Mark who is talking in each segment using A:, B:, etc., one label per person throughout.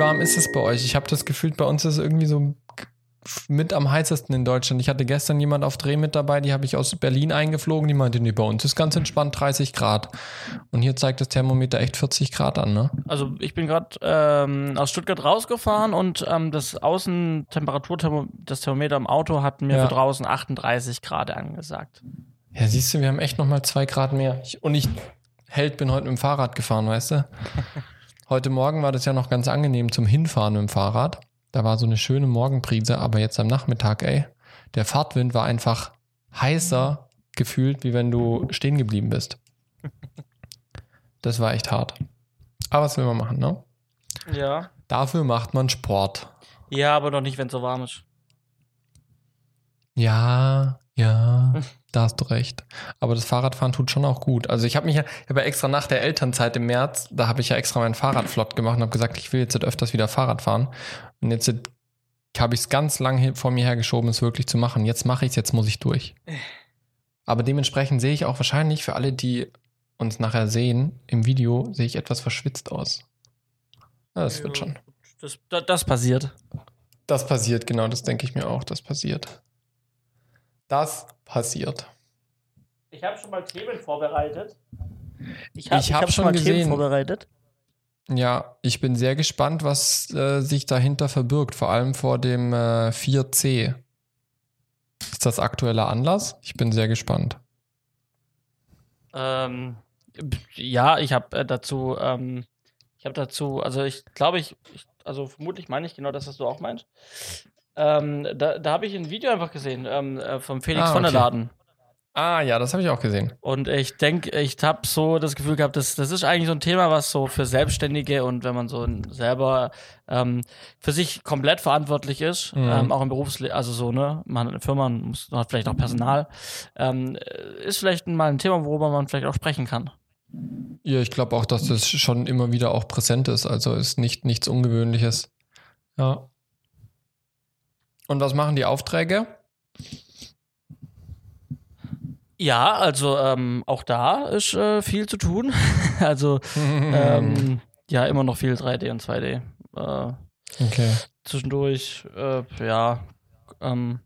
A: warm ist es bei euch? Ich habe das Gefühl, bei uns ist es irgendwie so mit am heißesten in Deutschland. Ich hatte gestern jemand auf Dreh mit dabei, die habe ich aus Berlin eingeflogen, die meinte, nee, bei uns ist ganz entspannt 30 Grad. Und hier zeigt das Thermometer echt 40 Grad an, ne?
B: Also ich bin gerade ähm, aus Stuttgart rausgefahren und ähm, das Außentemperatur, das Thermometer im Auto hat mir
A: Ja.
B: für draußen 38 Grad angesagt.
A: Ja, siehst du, wir haben echt nochmal zwei Grad mehr. Ich, und ich, Held, bin heute mit dem Fahrrad gefahren, weißt du? Heute Morgen war das ja noch ganz angenehm zum Hinfahren mit dem Fahrrad. Da war so eine schöne Morgenbrise, aber jetzt am Nachmittag, ey, der Fahrtwind war einfach heißer gefühlt, wie wenn du stehen geblieben bist. Das war echt hart. Aber was will man machen, ne?
B: Ja.
A: Dafür macht man Sport.
B: Ja, aber noch nicht, wenn es so warm ist.
A: Ja, ja, da hast du recht. Aber das Fahrradfahren tut schon auch gut. Also ich habe mich ja, ich habe ja extra nach der Elternzeit im März, da habe ich ja extra mein Fahrrad flott gemacht und habe gesagt, ich will jetzt öfters wieder Fahrrad fahren. Und jetzt habe ich es ganz lang hin- vor mir hergeschoben, es wirklich zu machen. Jetzt mache ich es, jetzt muss ich durch. Aber dementsprechend sehe ich auch wahrscheinlich für alle, die uns nachher sehen, im Video sehe ich etwas verschwitzt aus. Ja, das wird
B: Ja.
A: schon.
B: Das, das, das passiert.
A: Das passiert, genau, das denke ich mir auch, das passiert. Das passiert.
B: Ich habe schon mal Themen vorbereitet. Ich
A: Ich hab schon gesehen.
B: vorbereitet.
A: Ja, ich bin sehr gespannt, was äh, sich dahinter verbirgt, vor allem vor dem äh, 4C. Ist das aktueller Anlass? Ich bin sehr gespannt.
B: Ähm, ja, ich habe äh, dazu, ähm, ich habe dazu, also ich glaube, ich, ich, also vermutlich meine ich genau das, was du auch meinst. Ähm, da da habe ich ein Video einfach gesehen ähm, äh, vom Felix
A: Ah,
B: von der
A: okay.
B: Laden.
A: Ah ja, das habe ich auch gesehen.
B: Und ich denke, ich habe so das Gefühl gehabt, das, das ist eigentlich so ein Thema, was so für Selbstständige und wenn man so selber ähm, für sich komplett verantwortlich ist,
A: Mhm.
B: ähm, auch im Berufsleben, also so, ne, man hat eine Firma, man muss, hat vielleicht auch Personal, ähm, ist vielleicht mal ein Thema, worüber man vielleicht auch sprechen kann.
A: Ja, ich glaube auch, dass das schon immer wieder auch präsent ist. Also ist nicht nichts Ungewöhnliches. Ja. Und was machen die Aufträge?
B: Ja, also ähm, auch da ist äh, viel zu tun. also ähm, ja, immer noch viel 3D und 2D. Äh,
A: okay.
B: zwischendurch, äh, ja, ähm,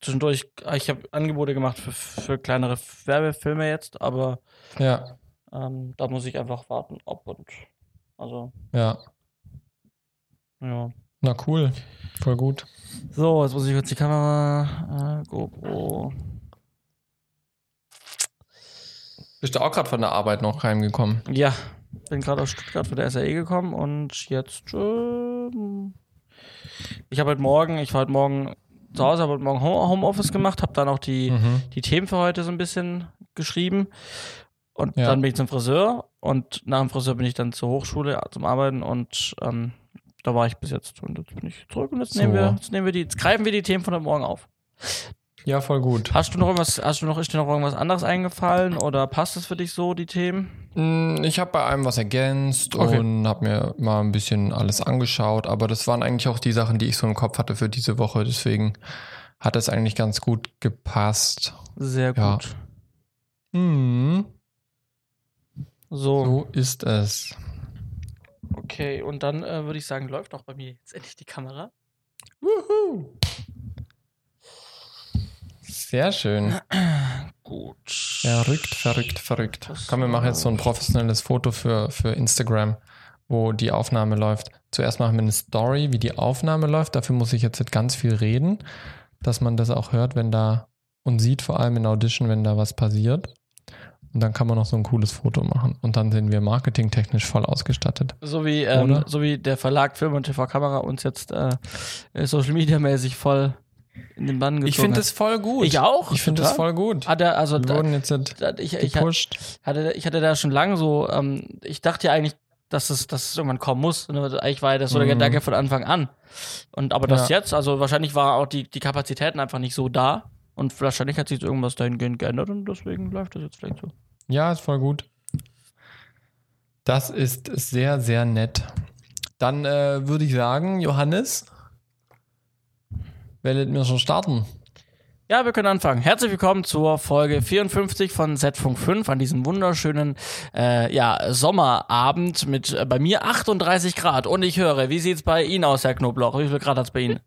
B: zwischendurch, ich habe Angebote gemacht für, für kleinere Werbefilme jetzt, aber
A: Ja,
B: ähm, da muss ich einfach warten, ob und also,
A: ja.
B: ja.
A: Na cool. Voll gut.
B: So, jetzt muss ich kurz die Kamera, äh, GoPro.
A: Bist du auch gerade von der Arbeit noch heimgekommen?
B: Ja, bin gerade aus Stuttgart für der SAE gekommen und jetzt, ähm, ich habe heute Morgen, ich war heute Morgen zu Hause, habe heute Morgen Home- Homeoffice gemacht, habe dann auch die,
A: Mhm.
B: die Themen für heute so ein bisschen geschrieben. Und
A: Ja.
B: dann bin ich zum Friseur und nach dem Friseur bin ich dann zur Hochschule zum Arbeiten und ähm, da war ich bis jetzt und jetzt bin ich zurück und jetzt
A: So.
B: nehmen wir, jetzt nehmen wir die, jetzt greifen wir die Themen von heute Morgen auf.
A: Ja, voll gut.
B: Hast du noch irgendwas, hast du noch, ist dir noch irgendwas anderes eingefallen oder passt es für dich so, die Themen?
A: Mm, Ich habe bei einem was ergänzt
B: Okay.
A: und habe mir mal ein bisschen alles angeschaut, aber das waren eigentlich auch die Sachen, die ich so im Kopf hatte für diese Woche. Deswegen hat es eigentlich ganz gut gepasst.
B: Sehr
A: Ja.
B: gut.
A: Mhm.
B: So,
A: So ist es.
B: Okay. Und dann äh, würde ich sagen, läuft auch bei mir jetzt endlich die Kamera.
A: Wuhu. Sehr schön.
B: Gut.
A: Verrückt, verrückt, verrückt.
B: Das
A: Komm, wir machen jetzt so ein professionelles Foto für, für Instagram, wo die Aufnahme läuft. Zuerst machen wir eine Story, wie die Aufnahme läuft. Dafür muss ich jetzt ganz viel reden, dass man das auch hört, wenn da und sieht vor allem in Audition, wenn da was passiert. Und dann kann man noch so ein cooles Foto machen. Und dann sind wir marketingtechnisch voll ausgestattet.
B: So wie, ähm, so wie der Verlag Film und TV-Kamera uns jetzt äh, Social Media mäßig voll in den Bann gezogen
A: Ich finde es voll gut.
B: Ich auch,
A: Ich finde es
B: total.
A: voll gut.
B: Hat er, also
A: Wir wurden jetzt
B: da, ich, ich, hatte, ich hatte da schon lange so, ähm, ich dachte ja eigentlich, dass es, dass es irgendwann kommen muss. Ne? Eigentlich war ja das so der
A: Mhm.
B: Gedanke von Anfang an. Und aber das
A: Ja.
B: jetzt, also wahrscheinlich war auch die, die Kapazitäten einfach nicht so da. Und wahrscheinlich hat sich irgendwas dahingehend geändert und deswegen läuft das jetzt vielleicht so.
A: Ja, ist voll gut. Das ist sehr, sehr nett. Dann äh, würde ich sagen, Johannes, werdet mir schon starten.
B: Ja, wir können anfangen. Herzlich willkommen zur Folge 54 von Z-Funk 5 an diesem wunderschönen äh, ja, Sommerabend mit äh, bei mir 38 Grad. Und ich höre, wie sieht's bei Ihnen aus, Herr Knoblauch? Wie viel Grad hat's bei Ihnen?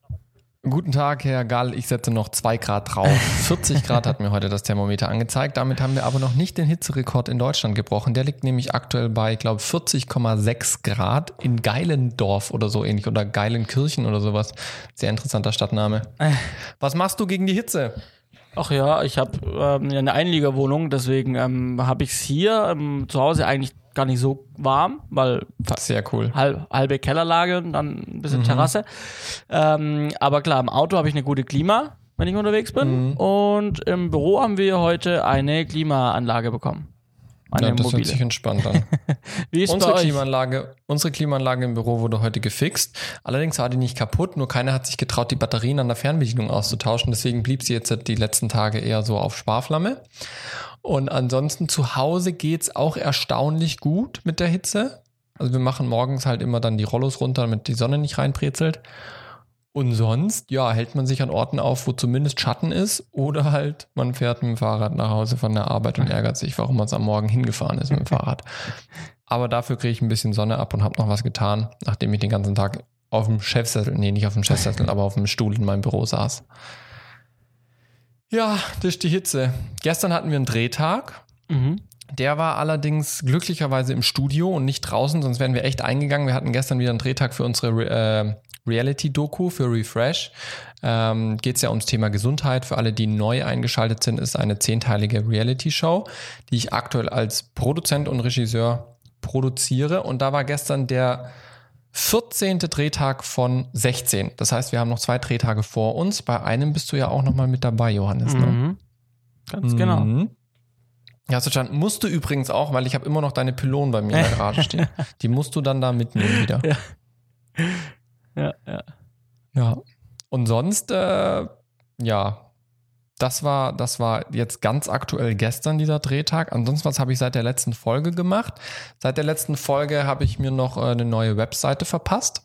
A: Guten Tag, Herr Gall. Ich setze noch zwei Grad drauf. 40 Grad hat mir heute das Thermometer angezeigt. Damit haben wir aber noch nicht den Hitzerekord in Deutschland gebrochen. Der liegt nämlich aktuell bei, glaube 40,6 Grad in Geilendorf oder so ähnlich oder Geilenkirchen oder sowas. Sehr interessanter Stadtname. Was machst du gegen die Hitze?
B: Ach ja, ich habe ähm, eine Einliegerwohnung, deswegen ähm, habe ich es hier ähm, zu Hause eigentlich gar nicht so warm, weil
A: sehr cool.
B: Halb, halbe Kellerlage, dann ein bisschen mhm. Terrasse. Ähm, aber klar, im Auto habe ich eine gute Klima, wenn ich unterwegs bin. Mhm. Und im Büro haben wir heute eine Klimaanlage bekommen.
A: Eine ja, das mobile. hört sich entspannt an. Wie ist unsere, Klimaanlage, unsere Klimaanlage im Büro wurde heute gefixt. Allerdings war die nicht kaputt, nur keiner hat sich getraut, die Batterien an der Fernbedienung auszutauschen. Deswegen blieb sie jetzt die letzten Tage eher so auf Sparflamme. Und ansonsten zu Hause geht's auch erstaunlich gut mit der Hitze. Also wir machen morgens halt immer dann die Rollos runter, damit die Sonne nicht reinbrezelt. Und sonst, ja, hält man sich an Orten auf, wo zumindest Schatten ist, oder halt man fährt mit dem Fahrrad nach Hause von der Arbeit und ärgert sich, warum man es am Morgen hingefahren ist mit dem Fahrrad. Aber dafür kriege ich ein bisschen Sonne ab und habe noch was getan, nachdem ich den ganzen Tag auf dem Chefsessel, nee, nicht auf dem Chefsessel, aber auf dem Stuhl in meinem Büro saß. Ja, das ist die Hitze. Gestern hatten wir einen Drehtag. Mhm. Der war allerdings glücklicherweise im Studio und nicht draußen, sonst wären wir echt eingegangen. Wir hatten gestern wieder einen Drehtag für unsere äh, Reality-Doku für Refresh. Ähm, Geht es ja ums Thema Gesundheit. Für alle, die neu eingeschaltet sind, ist eine zehnteilige Reality-Show, die ich aktuell als Produzent und Regisseur produziere. Und da war gestern der 14. Drehtag von 16. Das heißt, wir haben noch zwei Drehtage vor uns. Bei einem bist du ja auch nochmal mit dabei, Johannes. Ne?
B: Mhm. Ganz genau. Mhm.
A: Ja, hast du verstanden. Musst du übrigens auch, weil ich habe immer noch deine Pylonen bei mir in der Garage stehen. Die musst du dann da mitnehmen wieder.
B: Ja, ja. Ja.
A: ja. Und sonst, äh, ja, das war, das war jetzt ganz aktuell gestern dieser Drehtag. Ansonsten, was habe ich seit der letzten Folge gemacht? Seit der letzten Folge habe ich mir noch äh, eine neue Webseite verpasst.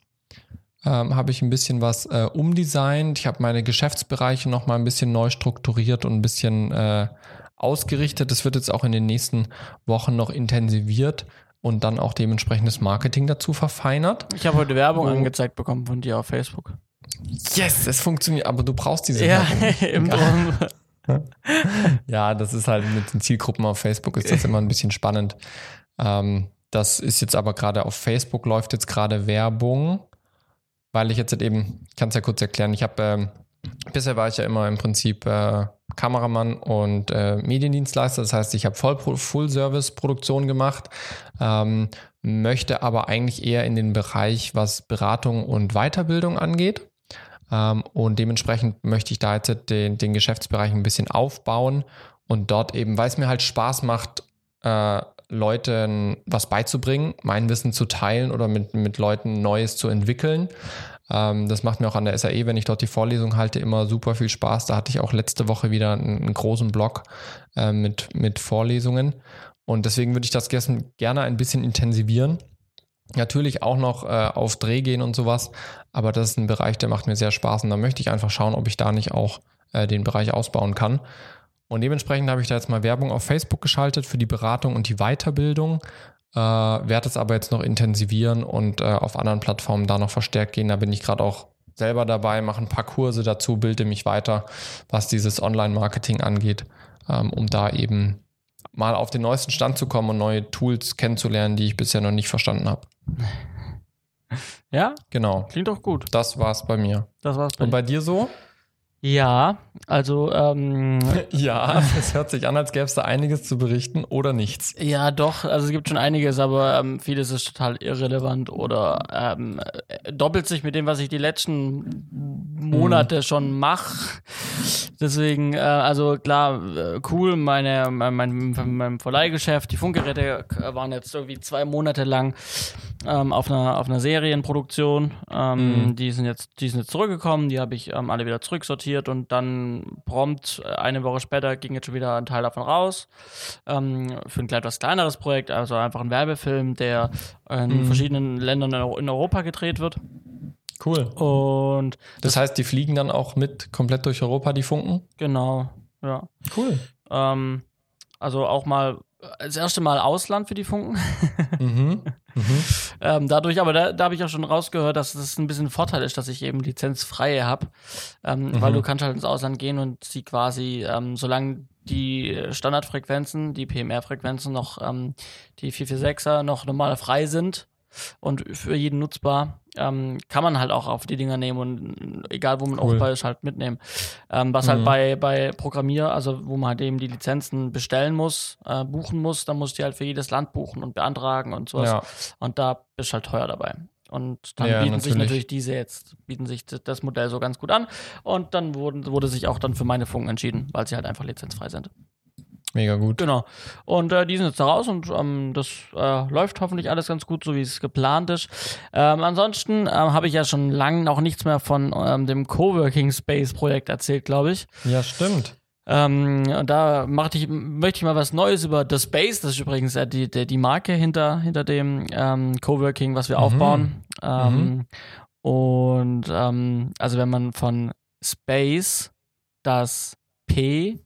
A: Ähm, habe ich ein bisschen was äh, umdesignt. Ich habe meine Geschäftsbereiche noch mal ein bisschen neu strukturiert und ein bisschen äh, ausgerichtet. Das wird jetzt auch in den nächsten Wochen noch intensiviert und dann auch dementsprechend das Marketing dazu verfeinert.
B: Ich habe heute Werbung oh. angezeigt bekommen von dir auf Facebook.
A: Yes, es funktioniert, aber du brauchst diese
B: Ja, im Drum.
A: ja, das ist halt mit den Zielgruppen auf Facebook ist das immer ein bisschen spannend. Ähm, das ist jetzt aber gerade auf Facebook läuft jetzt gerade Werbung, weil ich jetzt halt eben, ich kann es ja kurz erklären, ich habe, ähm, bisher war ich ja immer im Prinzip äh, Kameramann und äh, Mediendienstleister, das heißt, ich habe Full-Service-Produktion gemacht, ähm, möchte aber eigentlich eher in den Bereich, was Beratung und Weiterbildung angeht. Ähm, und dementsprechend möchte ich da jetzt den, den Geschäftsbereich ein bisschen aufbauen und dort eben, weil es mir halt Spaß macht, äh, Leuten was beizubringen, mein Wissen zu teilen oder mit, mit Leuten Neues zu entwickeln. Ähm, das macht mir auch an der SAE, wenn ich dort die Vorlesung halte, immer super viel Spaß. Da hatte ich auch letzte Woche wieder einen, einen großen Blog äh, mit, mit Vorlesungen. Und deswegen würde ich das gerne ein bisschen intensivieren. Natürlich auch noch äh, auf Dreh gehen und sowas, aber das ist ein Bereich, der macht mir sehr Spaß und da möchte ich einfach schauen, ob ich da nicht auch äh, den Bereich ausbauen kann. Und dementsprechend habe ich da jetzt mal Werbung auf Facebook geschaltet für die Beratung und die Weiterbildung. Äh, werde es aber jetzt noch intensivieren und äh, auf anderen Plattformen da noch verstärkt gehen. Da bin ich gerade auch selber dabei, mache ein paar Kurse dazu, bilde mich weiter, was dieses Online-Marketing angeht, ähm, um da eben mal auf den neuesten Stand zu kommen und neue Tools kennenzulernen, die ich bisher noch nicht verstanden habe.
B: Ja?
A: Genau.
B: Klingt doch gut.
A: Das war's bei mir.
B: Das war's bei
A: Und bei dir so?
B: Ja, also ähm,
A: ja, es hört sich an, als gäbe es da einiges zu berichten oder nichts.
B: Ja, doch, also es gibt schon einiges, aber ähm, vieles ist total irrelevant oder ähm, doppelt sich mit dem, was ich die letzten Monate hm. schon mache. Deswegen, äh, also klar, äh, cool, meine, mein, mein, mein Verleihgeschäft, die Funkgeräte waren jetzt irgendwie zwei Monate lang ähm, auf, einer, auf einer Serienproduktion. Ähm, mhm. Die sind jetzt, die sind jetzt zurückgekommen, die habe ich ähm, alle wieder zurücksortiert und dann prompt äh, eine Woche später ging jetzt schon wieder ein Teil davon raus. Ähm, für ein etwas kleineres Projekt, also einfach ein Werbefilm, der in mhm. verschiedenen Ländern in Europa gedreht wird.
A: Cool.
B: Und
A: Das heißt, die fliegen dann auch mit komplett durch Europa, die Funken?
B: genau, ja.
A: Cool.
B: Ähm, also auch mal das erste Mal Ausland für die Funken.
A: Mhm. Mhm.
B: Ähm, dadurch, aber da, da habe ich auch schon rausgehört, dass das ein bisschen ein Vorteil ist, dass ich eben lizenzfreie habe, ähm,
A: Mhm.
B: weil du kannst halt ins Ausland gehen und sie quasi, ähm, solange die Standardfrequenzen, die PMR-Frequenzen noch, ähm, die 446er noch normal frei sind und für jeden nutzbar, ähm, kann man halt auch auf die Dinger nehmen und egal wo man
A: Cool.
B: aufbaut, ist halt mitnehmen. Ähm, was
A: Mhm.
B: halt bei, bei Programmier, also wo man halt eben die Lizenzen bestellen muss, äh, buchen muss, dann musst du halt für jedes Land buchen und beantragen und sowas.
A: Ja.
B: Und da bist halt teuer dabei. Und dann
A: Ja,
B: bieten sich
A: natürlich.
B: natürlich diese jetzt, bieten sich das Modell so ganz gut an. Und dann wurden, wurde sich auch dann für meine Funken entschieden, weil sie halt einfach lizenzfrei sind.
A: Mega gut.
B: Genau. Und äh, die sind jetzt da raus und ähm, das äh, läuft hoffentlich alles ganz gut, so wie es geplant ist. Ähm, ansonsten ähm, habe ich ja schon lange noch nichts mehr von ähm, dem Coworking Space Projekt erzählt, glaube ich.
A: Ja, stimmt.
B: Ähm, und da ich, möchte ich mal was Neues über The Space, das ist übrigens äh, die, die, die Marke hinter, hinter dem ähm, Coworking, was wir
A: Mhm.
B: aufbauen. Ähm, Und ähm, also wenn man von Space das P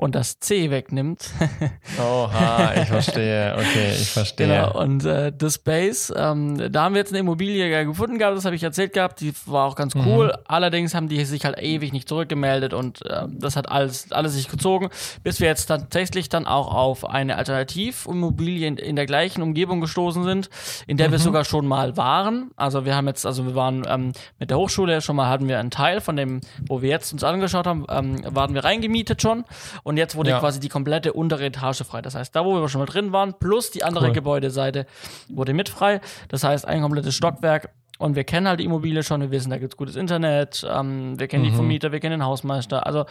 B: und das C wegnimmt,
A: Oha, ich verstehe. Okay, ich verstehe.
B: Genau, und äh, The Space, ähm, da haben wir jetzt eine Immobilie gefunden gehabt, das habe ich erzählt gehabt, die war auch ganz cool.
A: Mhm.
B: Allerdings haben die sich halt ewig nicht zurückgemeldet und äh, das hat alles, alles sich gezogen, bis wir jetzt tatsächlich dann auch auf eine Alternativimmobilie in, in der gleichen Umgebung gestoßen sind, in der wir
A: Mhm.
B: sogar schon mal waren. Also wir haben jetzt, also wir waren ähm, mit der Hochschule schon mal, hatten wir einen Teil von dem, wo wir jetzt uns angeschaut haben, ähm, waren wir reingemietet schon und jetzt wurde
A: Ja.
B: quasi die komplette untere Etage frei. Das heißt, da wo wir schon mal drin waren, plus die andere
A: Cool.
B: Gebäudeseite wurde mit frei. Das heißt, ein komplettes Stockwerk. Und wir kennen halt die Immobilie schon, wir wissen, da gibt's gutes Internet, ähm, wir kennen die
A: Mhm.
B: Vermieter, wir kennen den Hausmeister. Also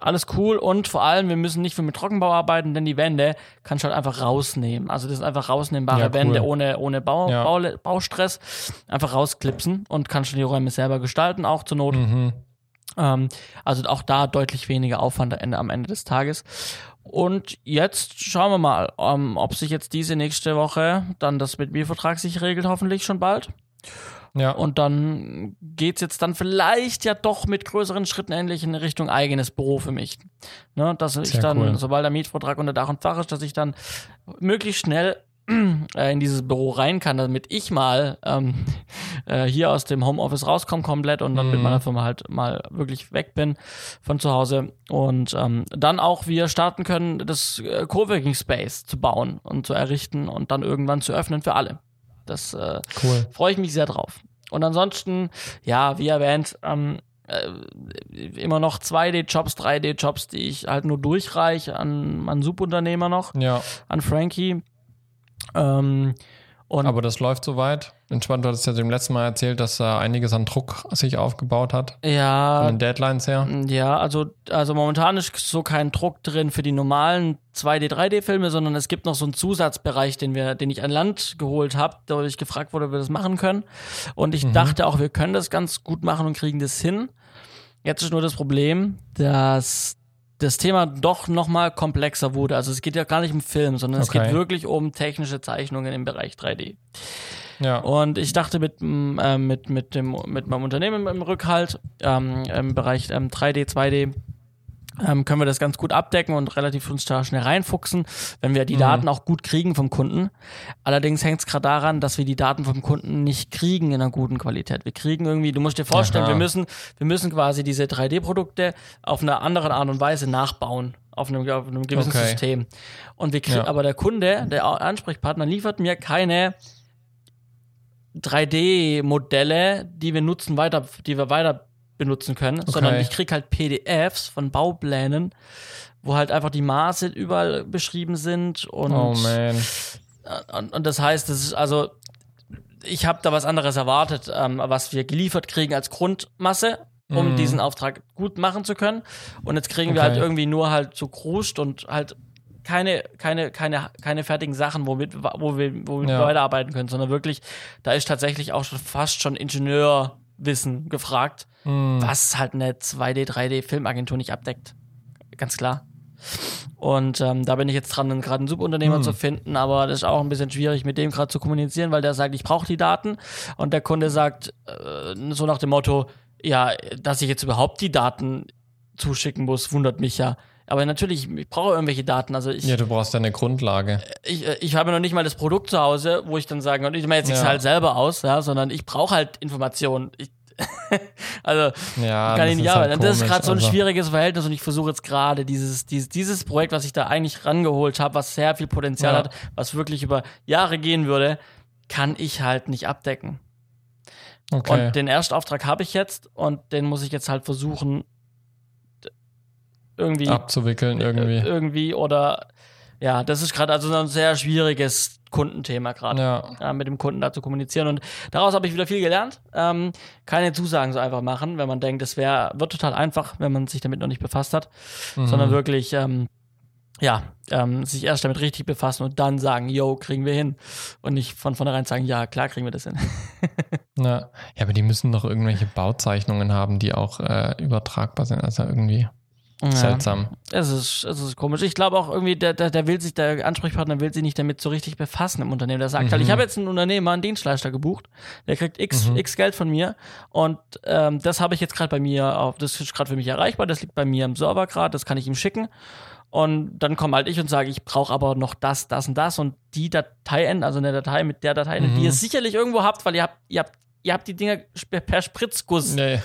B: alles cool und vor allem, wir müssen nicht viel mit Trockenbau arbeiten, denn die Wände kannst du halt einfach rausnehmen. Also das sind einfach rausnehmbare
A: Ja, cool.
B: Wände ohne, ohne Bau,
A: Ja.
B: Bau, Baustress. Einfach rausklipsen und kannst du die Räume selber gestalten, auch zur Not.
A: Mhm.
B: Ähm, also auch da deutlich weniger Aufwand am Ende, des Tages. Und jetzt schauen wir mal, ähm, ob sich jetzt diese nächste Woche dann das mit Mietvertrag sich regelt, hoffentlich schon bald.
A: Ja.
B: Und dann geht's jetzt dann vielleicht ja doch mit größeren Schritten endlich in Richtung eigenes Büro für mich. Ne, dass ich
A: Sehr
B: dann,
A: cool.
B: sobald der Mietvertrag unter Dach und Fach ist, dass ich dann möglichst schnell in dieses Büro rein kann, damit ich mal ähm, äh, hier aus dem Homeoffice rauskomme komplett und dann mit
A: Mhm.
B: meiner Firma halt mal wirklich weg bin von zu Hause und ähm, dann auch wir starten können, das äh, Coworking Space zu bauen und zu errichten und dann irgendwann zu öffnen für alle. Das äh,
A: Cool.
B: freue ich mich sehr drauf. Und ansonsten, ja, wie erwähnt, ähm, äh, immer noch 2D-Jobs, 3D-Jobs, die ich halt nur durchreiche an meinen Subunternehmer noch,
A: Ja,
B: an Frankie. Ähm,
A: aber das läuft soweit. Entspannt, du hattest ja dem letzten Mal erzählt, dass da einiges an Druck sich aufgebaut hat. Von
B: ja,
A: den Deadlines her.
B: ja, also, also momentan ist so kein Druck drin für die normalen 2D, 3D-Filme, sondern es gibt noch so einen Zusatzbereich, den wir, den ich an Land geholt habe, da ich gefragt wurde, ob wir das machen können. Und ich
A: Mhm.
B: dachte auch, wir können das ganz gut machen und kriegen das hin. Jetzt ist nur das Problem, dass das Thema doch noch mal komplexer wurde. Also es geht ja gar nicht um Film, sondern es
A: Okay.
B: geht wirklich um technische Zeichnungen im Bereich 3D.
A: Ja.
B: Und ich dachte mit, äh, mit, mit, dem, mit meinem Unternehmen im Rückhalt ähm, im Bereich ähm, 3D, 2D ähm, können wir das ganz gut abdecken und relativ uns da schnell reinfuchsen, wenn wir die
A: Mhm.
B: Daten auch gut kriegen vom Kunden. Allerdings hängt es gerade daran, dass wir die Daten vom Kunden nicht kriegen in einer guten Qualität. Wir kriegen irgendwie, du musst dir vorstellen,
A: Aha.
B: wir müssen, wir müssen quasi diese 3D-Produkte auf eine andere Art und Weise nachbauen. Auf einem, auf einem gewissen
A: Okay.
B: System. Und wir kriegen,
A: Ja.
B: aber der Kunde, der Ansprechpartner, liefert mir keine 3D-Modelle, die wir nutzen, weiter, die wir weiter benutzen können, sondern ich krieg halt PDFs von Bauplänen, wo halt einfach die Maße überall beschrieben sind und,
A: Oh man.
B: und, und das heißt, das ist also, ich habe da was anderes erwartet, ähm, was wir geliefert kriegen als Grundmasse, um
A: Mhm.
B: diesen Auftrag gut machen zu können. Und jetzt kriegen wir
A: Okay.
B: halt irgendwie nur halt so kruscht und halt keine, keine, keine, keine fertigen Sachen, womit, wo wir, womit
A: Ja.
B: wir weiterarbeiten können, sondern wirklich, da ist tatsächlich auch schon fast schon Ingenieurwissen gefragt,
A: Hm.
B: was halt eine 2D, 3D Filmagentur nicht abdeckt. Ganz klar. Und ähm, da bin ich jetzt dran, gerade einen Subunternehmer
A: Hm.
B: zu finden, aber das ist auch ein bisschen schwierig, mit dem gerade zu kommunizieren, weil der sagt, ich brauche die Daten und der Kunde sagt äh, so nach dem Motto, ja, dass ich jetzt überhaupt die Daten zuschicken muss, wundert mich ja. Aber natürlich, ich brauche irgendwelche Daten. Also ich,
A: Ja, du brauchst ja eine Grundlage.
B: ich, ich habe noch nicht mal das Produkt zu Hause, wo ich dann sagen kann, ich meine jetzt
A: Ja.
B: halt selber aus, ja, sondern ich brauche halt Informationen. Ich, also
A: Ja,
B: kann
A: das
B: ich nicht
A: ist halt
B: arbeiten. Und das ist gerade so ein
A: also.
B: schwieriges Verhältnis und ich versuche jetzt gerade dieses, dieses, dieses Projekt, was ich da eigentlich rangeholt habe, was sehr viel Potenzial
A: Ja.
B: hat, was wirklich über Jahre gehen würde, kann ich halt nicht abdecken.
A: Okay.
B: Und den Erstauftrag habe ich jetzt und den muss ich jetzt halt versuchen irgendwie
A: Abzuwickeln irgendwie.
B: äh, irgendwie oder ja, das ist gerade also so ein sehr schwieriges Kundenthema gerade.
A: Ja.
B: Ja, mit dem Kunden da zu kommunizieren. Und daraus habe ich wieder viel gelernt. Ähm, keine Zusagen so einfach machen, wenn man denkt, es wäre, wird total einfach, wenn man sich damit noch nicht befasst hat,
A: Mhm.
B: sondern wirklich, ähm, ja, ähm, sich erst damit richtig befassen und dann sagen, yo, kriegen wir hin. Und nicht von vornherein sagen, ja, klar kriegen wir das hin.
A: Ja. ja, aber die müssen doch irgendwelche Bauzeichnungen haben, die auch äh, übertragbar sind. Also irgendwie seltsam.
B: Es ist, es ist komisch. Ich glaube auch irgendwie, der, der, der will sich, der Ansprechpartner will sich nicht damit so richtig befassen im Unternehmen. Der sagt halt,
A: Mhm.
B: ich habe jetzt einen Unternehmer, einen Dienstleister gebucht, der kriegt X,
A: Mhm.
B: X Geld von mir und ähm, das habe ich jetzt gerade bei mir auf, das ist gerade für mich erreichbar, das liegt bei mir im Server gerade, das kann ich ihm schicken. Und dann komme halt ich und sage, ich brauche aber noch das, das und das und die Datei also eine Datei mit der Datei, enden, die
A: Mhm.
B: ihr sicherlich irgendwo habt, weil ihr habt, ihr habt, ihr habt die Dinger per Spritzguss
A: Nee.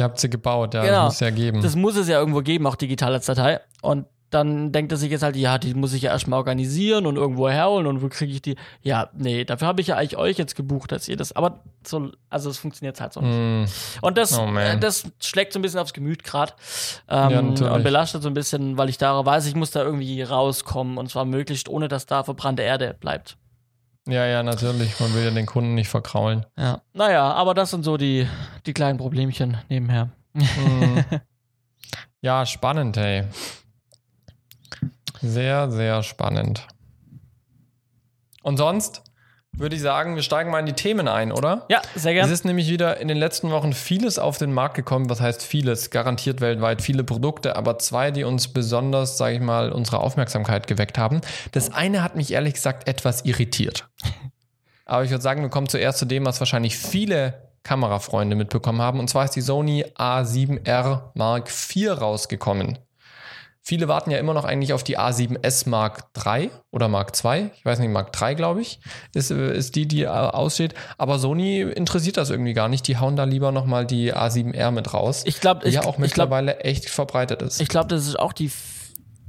A: Ihr habt sie gebaut, ja,
B: Genau.
A: das muss es ja geben.
B: das muss es ja irgendwo geben, auch digital als Datei. Und dann denkt er sich jetzt halt, ja, die muss ich ja erstmal organisieren und irgendwo herholen und wo kriege ich die? Ja, nee, dafür habe ich ja eigentlich euch jetzt gebucht, dass ihr das. Aber so, also es funktioniert halt so nicht.
A: Hm.
B: Und das,
A: Oh,
B: das schlägt so ein bisschen aufs Gemüt gerade ähm,
A: Ja,
B: und belastet so ein bisschen, weil ich da weiß, ich muss da irgendwie rauskommen und zwar möglichst ohne, dass da verbrannte Erde bleibt.
A: Ja, ja, natürlich. Man will ja den Kunden nicht verkraulen.
B: Ja. Naja, aber das sind so die, die kleinen Problemchen nebenher.
A: Hm. ja, spannend, hey. Sehr, sehr spannend. Und sonst würde ich sagen, wir steigen mal in die Themen ein, oder?
B: Ja, sehr
A: Es
B: gerne.
A: ist nämlich wieder in den letzten Wochen vieles auf den Markt gekommen. Was heißt vieles? Garantiert weltweit viele Produkte, aber zwei, die uns besonders, sage ich mal, unsere Aufmerksamkeit geweckt haben. Das eine hat mich ehrlich gesagt etwas irritiert. Aber ich würde sagen, wir kommen zuerst zu dem, was wahrscheinlich viele Kamerafreunde mitbekommen haben. Und zwar ist die Sony A7R Mark IV rausgekommen. Viele warten ja immer noch eigentlich auf die A7S Mark III oder Mark II. Ich weiß nicht, Mark III, glaube ich, ist, äh, ist die, die äh, aussteht. Aber Sony interessiert das irgendwie gar nicht. Die hauen da lieber nochmal die A7R mit raus,
B: Ich glaube,
A: die ja auch mittlerweile echt verbreitet ist.
B: Ich glaube, das ist auch die,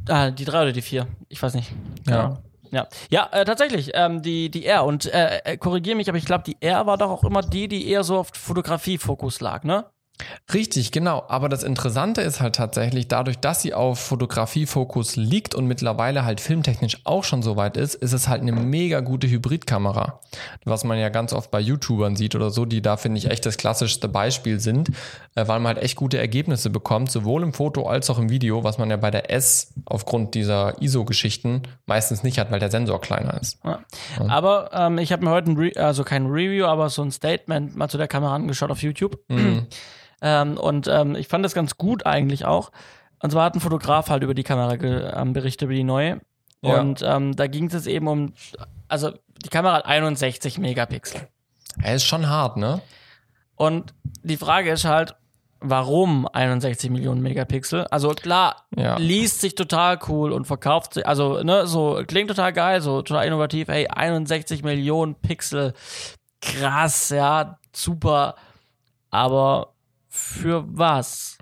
B: ah, die drei oder die vier. Ich weiß nicht.
A: Ja.
B: Ja, ja äh, tatsächlich, ähm, die, die R. Und äh, äh, korrigiere mich, aber ich glaube, die R war doch auch immer die, die eher so auf Fotografie-Fokus lag, ne?
A: Richtig, genau. Aber das Interessante ist halt tatsächlich, dadurch, dass sie auf Fotografie-Fokus liegt und mittlerweile halt filmtechnisch auch schon so weit ist, ist es halt eine mega gute Hybridkamera. Was man ja ganz oft bei YouTubern sieht oder so, die da finde ich echt das klassischste Beispiel sind, äh, weil man halt echt gute Ergebnisse bekommt, sowohl im Foto als auch im Video, was man ja bei der S aufgrund dieser ISO-Geschichten meistens nicht hat, weil der Sensor kleiner ist.
B: Ja. Aber ähm, ich habe mir heute, also kein Review, aber so ein Statement mal zu der Kamera angeschaut auf YouTube.
A: Mhm.
B: Ähm, und ähm, ich fand das ganz gut eigentlich auch. Und zwar hat ein Fotograf halt über die Kamera ähm, berichtet, über die neue.
A: Ja.
B: Und ähm, da ging es eben um, also die Kamera hat 61 Megapixel.
A: Er ist schon hart, ne?
B: Und die Frage ist halt, warum 61 Millionen Megapixel? Also klar,
A: Ja.
B: liest sich total cool und verkauft sich, also ne, so klingt total geil, so total innovativ, hey, 61 Millionen Pixel, krass, ja, super, aber für was?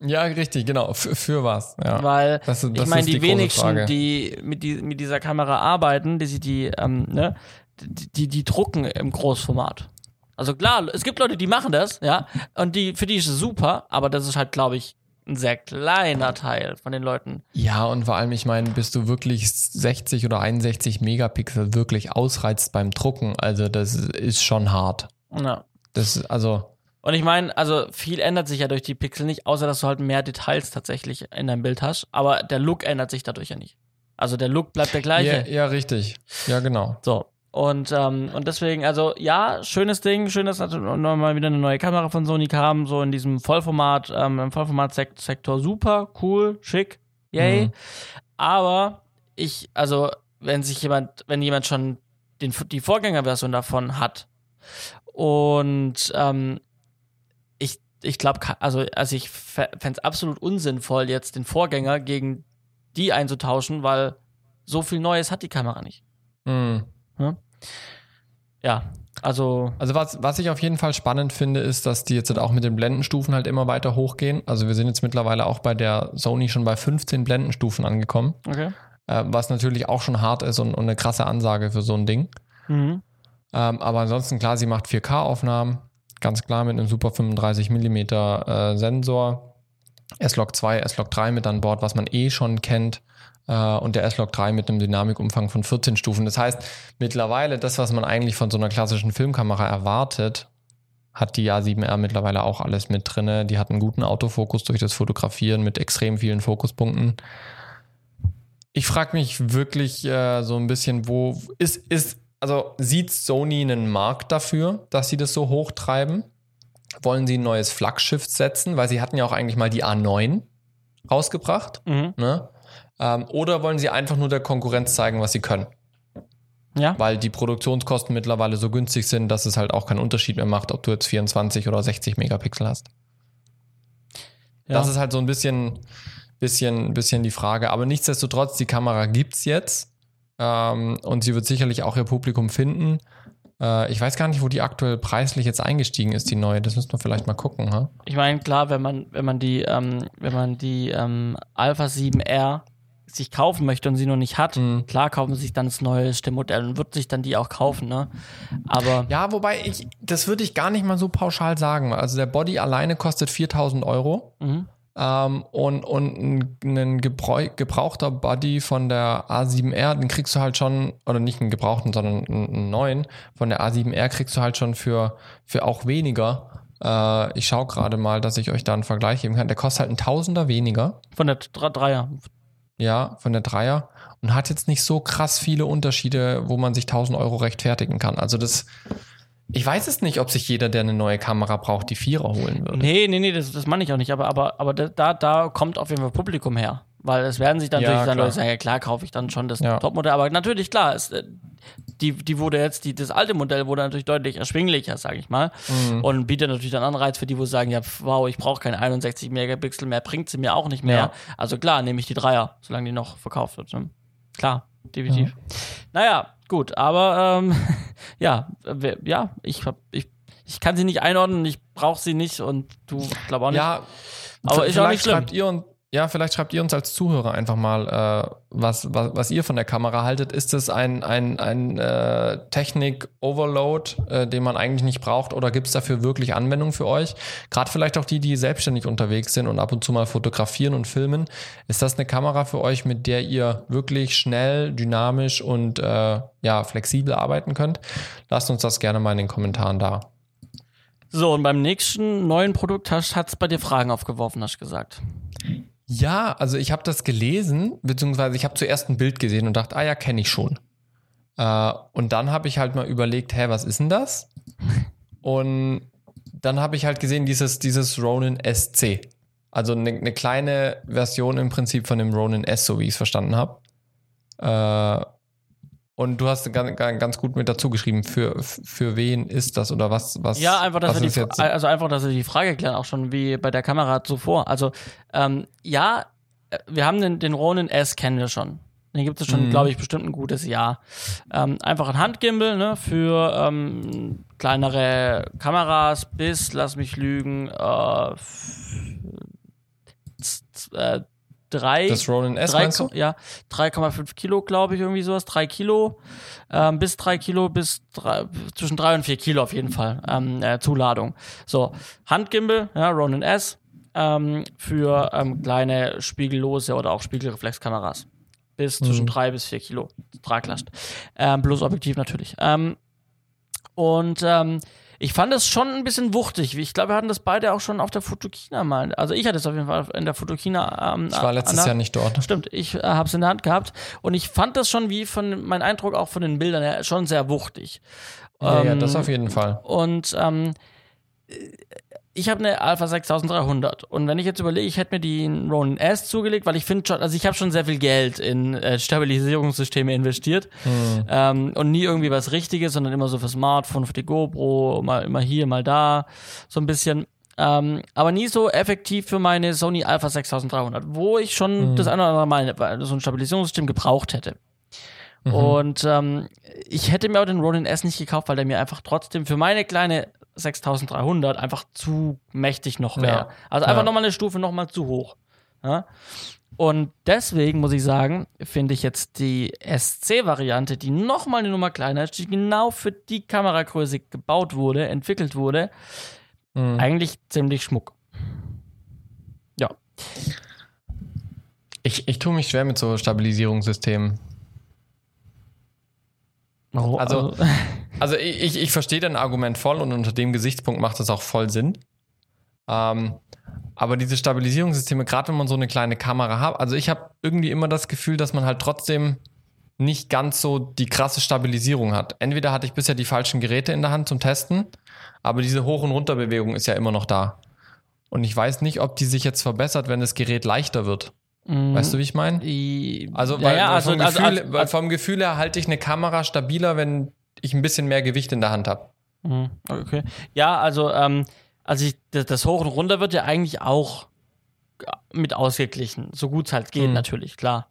A: Ja, richtig, genau. Für, für was? Ja.
B: Weil
A: Das das
B: ich meine, die,
A: die
B: wenigsten, die mit, die mit dieser Kamera arbeiten, die sich die, ähm, ne, die, die, die drucken im Großformat. Also klar, es gibt Leute, die machen das, ja, und die, für die ist es super, aber das ist halt, glaube ich, ein sehr kleiner Teil von den Leuten.
A: Ja, und vor allem, ich meine, bis du wirklich 60 oder 61 Megapixel wirklich ausreizt beim Drucken, also das ist schon hart.
B: Ja.
A: Das ist, also,
B: Und ich meine, also viel ändert sich ja durch die Pixel nicht, außer dass du halt mehr Details tatsächlich in deinem Bild hast, aber der Look ändert sich dadurch ja nicht. Also der Look bleibt der gleiche.
A: ja, ja, richtig. Ja, genau.
B: So. Und, ähm, und deswegen, also ja, schönes Ding, schön, dass nochmal wieder eine neue Kamera von Sony kam, so in diesem Vollformat, ähm, im Vollformat-Sektor super, cool, schick, yay. Mhm. Aber ich, also, wenn sich jemand, wenn jemand schon den, die Vorgängerversion davon hat und ähm, ich, glaube, also, also ich fände es absolut unsinnvoll, jetzt den Vorgänger gegen die einzutauschen, weil so viel Neues hat die Kamera nicht. Mhm. Ja? ja, also.
A: Also was, was ich auf jeden Fall spannend finde, ist, dass die jetzt auch mit den Blendenstufen halt immer weiter hochgehen. Also wir sind jetzt mittlerweile auch bei der Sony schon bei 15 Blendenstufen angekommen. Okay. Äh, was natürlich auch schon hart ist und, und, eine krasse Ansage für so ein Ding. Mhm. Ähm, aber ansonsten klar, sie macht 4K-Aufnahmen. Ganz klar mit einem super 35 mm äh, Sensor. S-Log 2, S-Log 3 mit an Bord, was man eh schon kennt äh, und der S-Log 3 mit einem Dynamikumfang von 14 Stufen. Das heißt, mittlerweile das, was man eigentlich von so einer klassischen Filmkamera erwartet, hat die A7R mittlerweile auch alles mit drin. Die hat einen guten Autofokus durch das Fotografieren mit extrem vielen Fokuspunkten. Ich frage mich wirklich äh, so ein bisschen, wo ist, ist, also sieht Sony einen Markt dafür, dass sie das so hochtreiben? Wollen sie ein neues Flaggschiff setzen? Weil sie hatten ja auch eigentlich mal die A9 rausgebracht. Mhm. Ne? Ähm, oder wollen sie einfach nur der Konkurrenz zeigen, was sie können? Ja. Weil die Produktionskosten mittlerweile so günstig sind, dass es halt auch keinen Unterschied mehr macht, ob du jetzt 24 oder 60 Megapixel hast. Ja. Das ist halt so ein bisschen, bisschen, bisschen die Frage. Aber nichtsdestotrotz, die Kamera gibt es jetzt. Ähm, und sie wird sicherlich auch ihr Publikum finden. Äh, ich weiß gar nicht, wo die aktuell preislich jetzt eingestiegen ist, die neue. Das müssen wir vielleicht mal gucken. Ha?
B: Ich meine, klar, wenn man, wenn man die, ähm, wenn man die ähm, Alpha 7R sich kaufen möchte und sie noch nicht hat, mhm. klar kaufen sie sich dann das neueste Modell und wird sich dann die auch kaufen, ne? Aber.
A: Ja, wobei ich, das würde ich gar nicht mal so pauschal sagen. Also der Body alleine kostet 4000 Euro. Mhm. Ähm, und, und ein gebrauchter Body von der A7R, den kriegst du halt schon, oder nicht einen gebrauchten, sondern einen neuen, von der A7R kriegst du halt schon für, für auch weniger. Äh, ich schaue gerade mal, dass ich euch da einen Vergleich geben kann. Der kostet halt ein Tausender weniger.
B: Von der Dreier.
A: Ja, von der Dreier. Und hat jetzt nicht so krass viele Unterschiede, wo man sich 1000 Euro rechtfertigen kann. Also das, ich weiß es nicht, ob sich jeder, der eine neue Kamera braucht, die Vierer holen würde.
B: Nee, nee, nee, das, das meine ich auch nicht. Aber, aber, aber da, da kommt auf jeden Fall Publikum her. Weil es werden sich dann ja, natürlich dann Leute sagen, ja klar, kaufe ich dann schon das ja. Topmodell. Aber natürlich, klar, es, äh, die, die wurde jetzt, die, das alte Modell wurde natürlich deutlich erschwinglicher, sage ich mal. Mhm. Und bietet natürlich dann Anreiz für die, wo sagen, ja, wow, ich brauche keine 61 Megapixel mehr, bringt sie mir auch nicht mehr. Ja. Also klar, nehme ich die Dreier, solange die noch verkauft wird. Ne? Klar, definitiv. Ja. Naja, gut, aber ähm, ja, ja, ich hab, ich, ich kann sie nicht einordnen, ich brauche sie nicht und du glaub auch nicht.
A: Ja, aber ist auch nicht schlimm. Schreibt ihr und ja, vielleicht schreibt ihr uns als Zuhörer einfach mal, äh, was, was, was ihr von der Kamera haltet. Ist es ein, ein, ein äh, Technik-Overload, äh, den man eigentlich nicht braucht, oder gibt es dafür wirklich Anwendung für euch? Gerade vielleicht auch die, die selbstständig unterwegs sind und ab und zu mal fotografieren und filmen. Ist das eine Kamera für euch, mit der ihr wirklich schnell, dynamisch und äh, ja, flexibel arbeiten könnt? Lasst uns das gerne mal in den Kommentaren da.
B: So, und beim nächsten neuen Produkt hat es bei dir Fragen aufgeworfen, hast du gesagt.
A: Ja, also ich habe das gelesen, beziehungsweise ich habe zuerst ein Bild gesehen und dachte, ah ja, kenne ich schon. Äh, und dann habe ich halt mal überlegt, hä, was ist denn das? Und dann habe ich halt gesehen, dieses, dieses Ronin SC. Also eine ne kleine Version im Prinzip von dem Ronin S, so wie ich es verstanden habe. Äh, und du hast ganz, ganz gut mit dazu geschrieben, für, für wen ist das oder was, was
B: Ja, einfach, dass wir die, also einfach, dass wir die Frage klären, auch schon wie bei der Kamera zuvor. Also, ähm, ja, äh, wir haben den, den Ronin S kennen wir schon. Den gibt es schon, mhm. glaube ich, bestimmt ein gutes Jahr. Ähm, einfach ein Handgimbal ne, für ähm, kleinere Kameras bis, lass mich lügen, äh, äh drei.
A: Das Ronin S, drei, du?
B: Ja, 3,5 Kilo, glaube ich, irgendwie sowas. Drei Kilo, ähm, bis drei Kilo, bis drei, zwischen drei und vier Kilo auf jeden Fall ähm, äh, Zuladung. So, Handgimbal, ja, Ronin S, ähm, für ähm, kleine spiegellose oder auch Spiegelreflexkameras. Bis mhm. zwischen drei bis vier Kilo Traglast. Ähm, plus Objektiv natürlich. Ähm, und ich fand es schon ein bisschen wuchtig. Ich glaube, wir hatten das beide auch schon auf der Fotokina mal. Also ich hatte es auf jeden Fall in der Fotokina.
A: Ähm, ich war letztes der, Jahr nicht dort.
B: Stimmt, ich äh, habe es in der Hand gehabt und ich fand das schon wie von mein Eindruck auch von den Bildern her schon sehr wuchtig.
A: Ja, ähm, ja das auf jeden Fall.
B: Und ähm, ich habe eine Alpha 6300 und wenn ich jetzt überlege, ich hätte mir die Ronin S zugelegt, weil ich finde schon, also ich habe schon sehr viel Geld in äh, Stabilisierungssysteme investiert
A: Hm.
B: ähm, und nie irgendwie was Richtiges, sondern immer so für Smartphone, für die GoPro, mal immer hier, mal da, so ein bisschen. Ähm, aber nie so effektiv für meine Sony Alpha 6300, wo ich schon das eine oder andere Mal so ein Stabilisierungssystem gebraucht hätte. Und ähm, ich hätte mir auch den Ronin S nicht gekauft, weil der mir einfach trotzdem für meine kleine 6300 einfach zu mächtig noch wäre.
A: Ja.
B: Also einfach
A: Ja.
B: nochmal eine Stufe nochmal zu hoch. Ja? Und deswegen muss ich sagen, finde ich jetzt die SC-Variante, die nochmal eine Nummer kleiner ist, die genau für die Kameragröße gebaut wurde, entwickelt wurde,
A: Mhm.
B: eigentlich ziemlich schmuck. Ja.
A: Ich, ich tue mich schwer mit so Stabilisierungssystemen.
B: Oh,
A: Also- Also ich, ich, ich verstehe dein Argument voll und unter dem Gesichtspunkt macht das auch voll Sinn. Ähm, aber diese Stabilisierungssysteme, gerade wenn man so eine kleine Kamera hat, also ich habe irgendwie immer das Gefühl, dass man halt trotzdem nicht ganz so die krasse Stabilisierung hat. Entweder hatte ich bisher die falschen Geräte in der Hand zum Testen, aber diese Hoch- und Runterbewegung ist ja immer noch da. Und ich weiß nicht, ob die sich jetzt verbessert, wenn das Gerät leichter wird.
B: Mhm.
A: Weißt du, wie ich meine? Also,
B: ja,
A: weil,
B: ja,
A: weil
B: also,
A: vom,
B: also,
A: Gefühl,
B: also,
A: weil vom Gefühl her halte ich eine Kamera stabiler, wenn ich ein bisschen mehr Gewicht in der Hand habe.
B: Mhm, Okay. Ja, also, ähm, also ich, das, Hoch und Runter wird ja eigentlich auch mit ausgeglichen, so gut es halt geht,
A: Mhm.
B: natürlich, klar.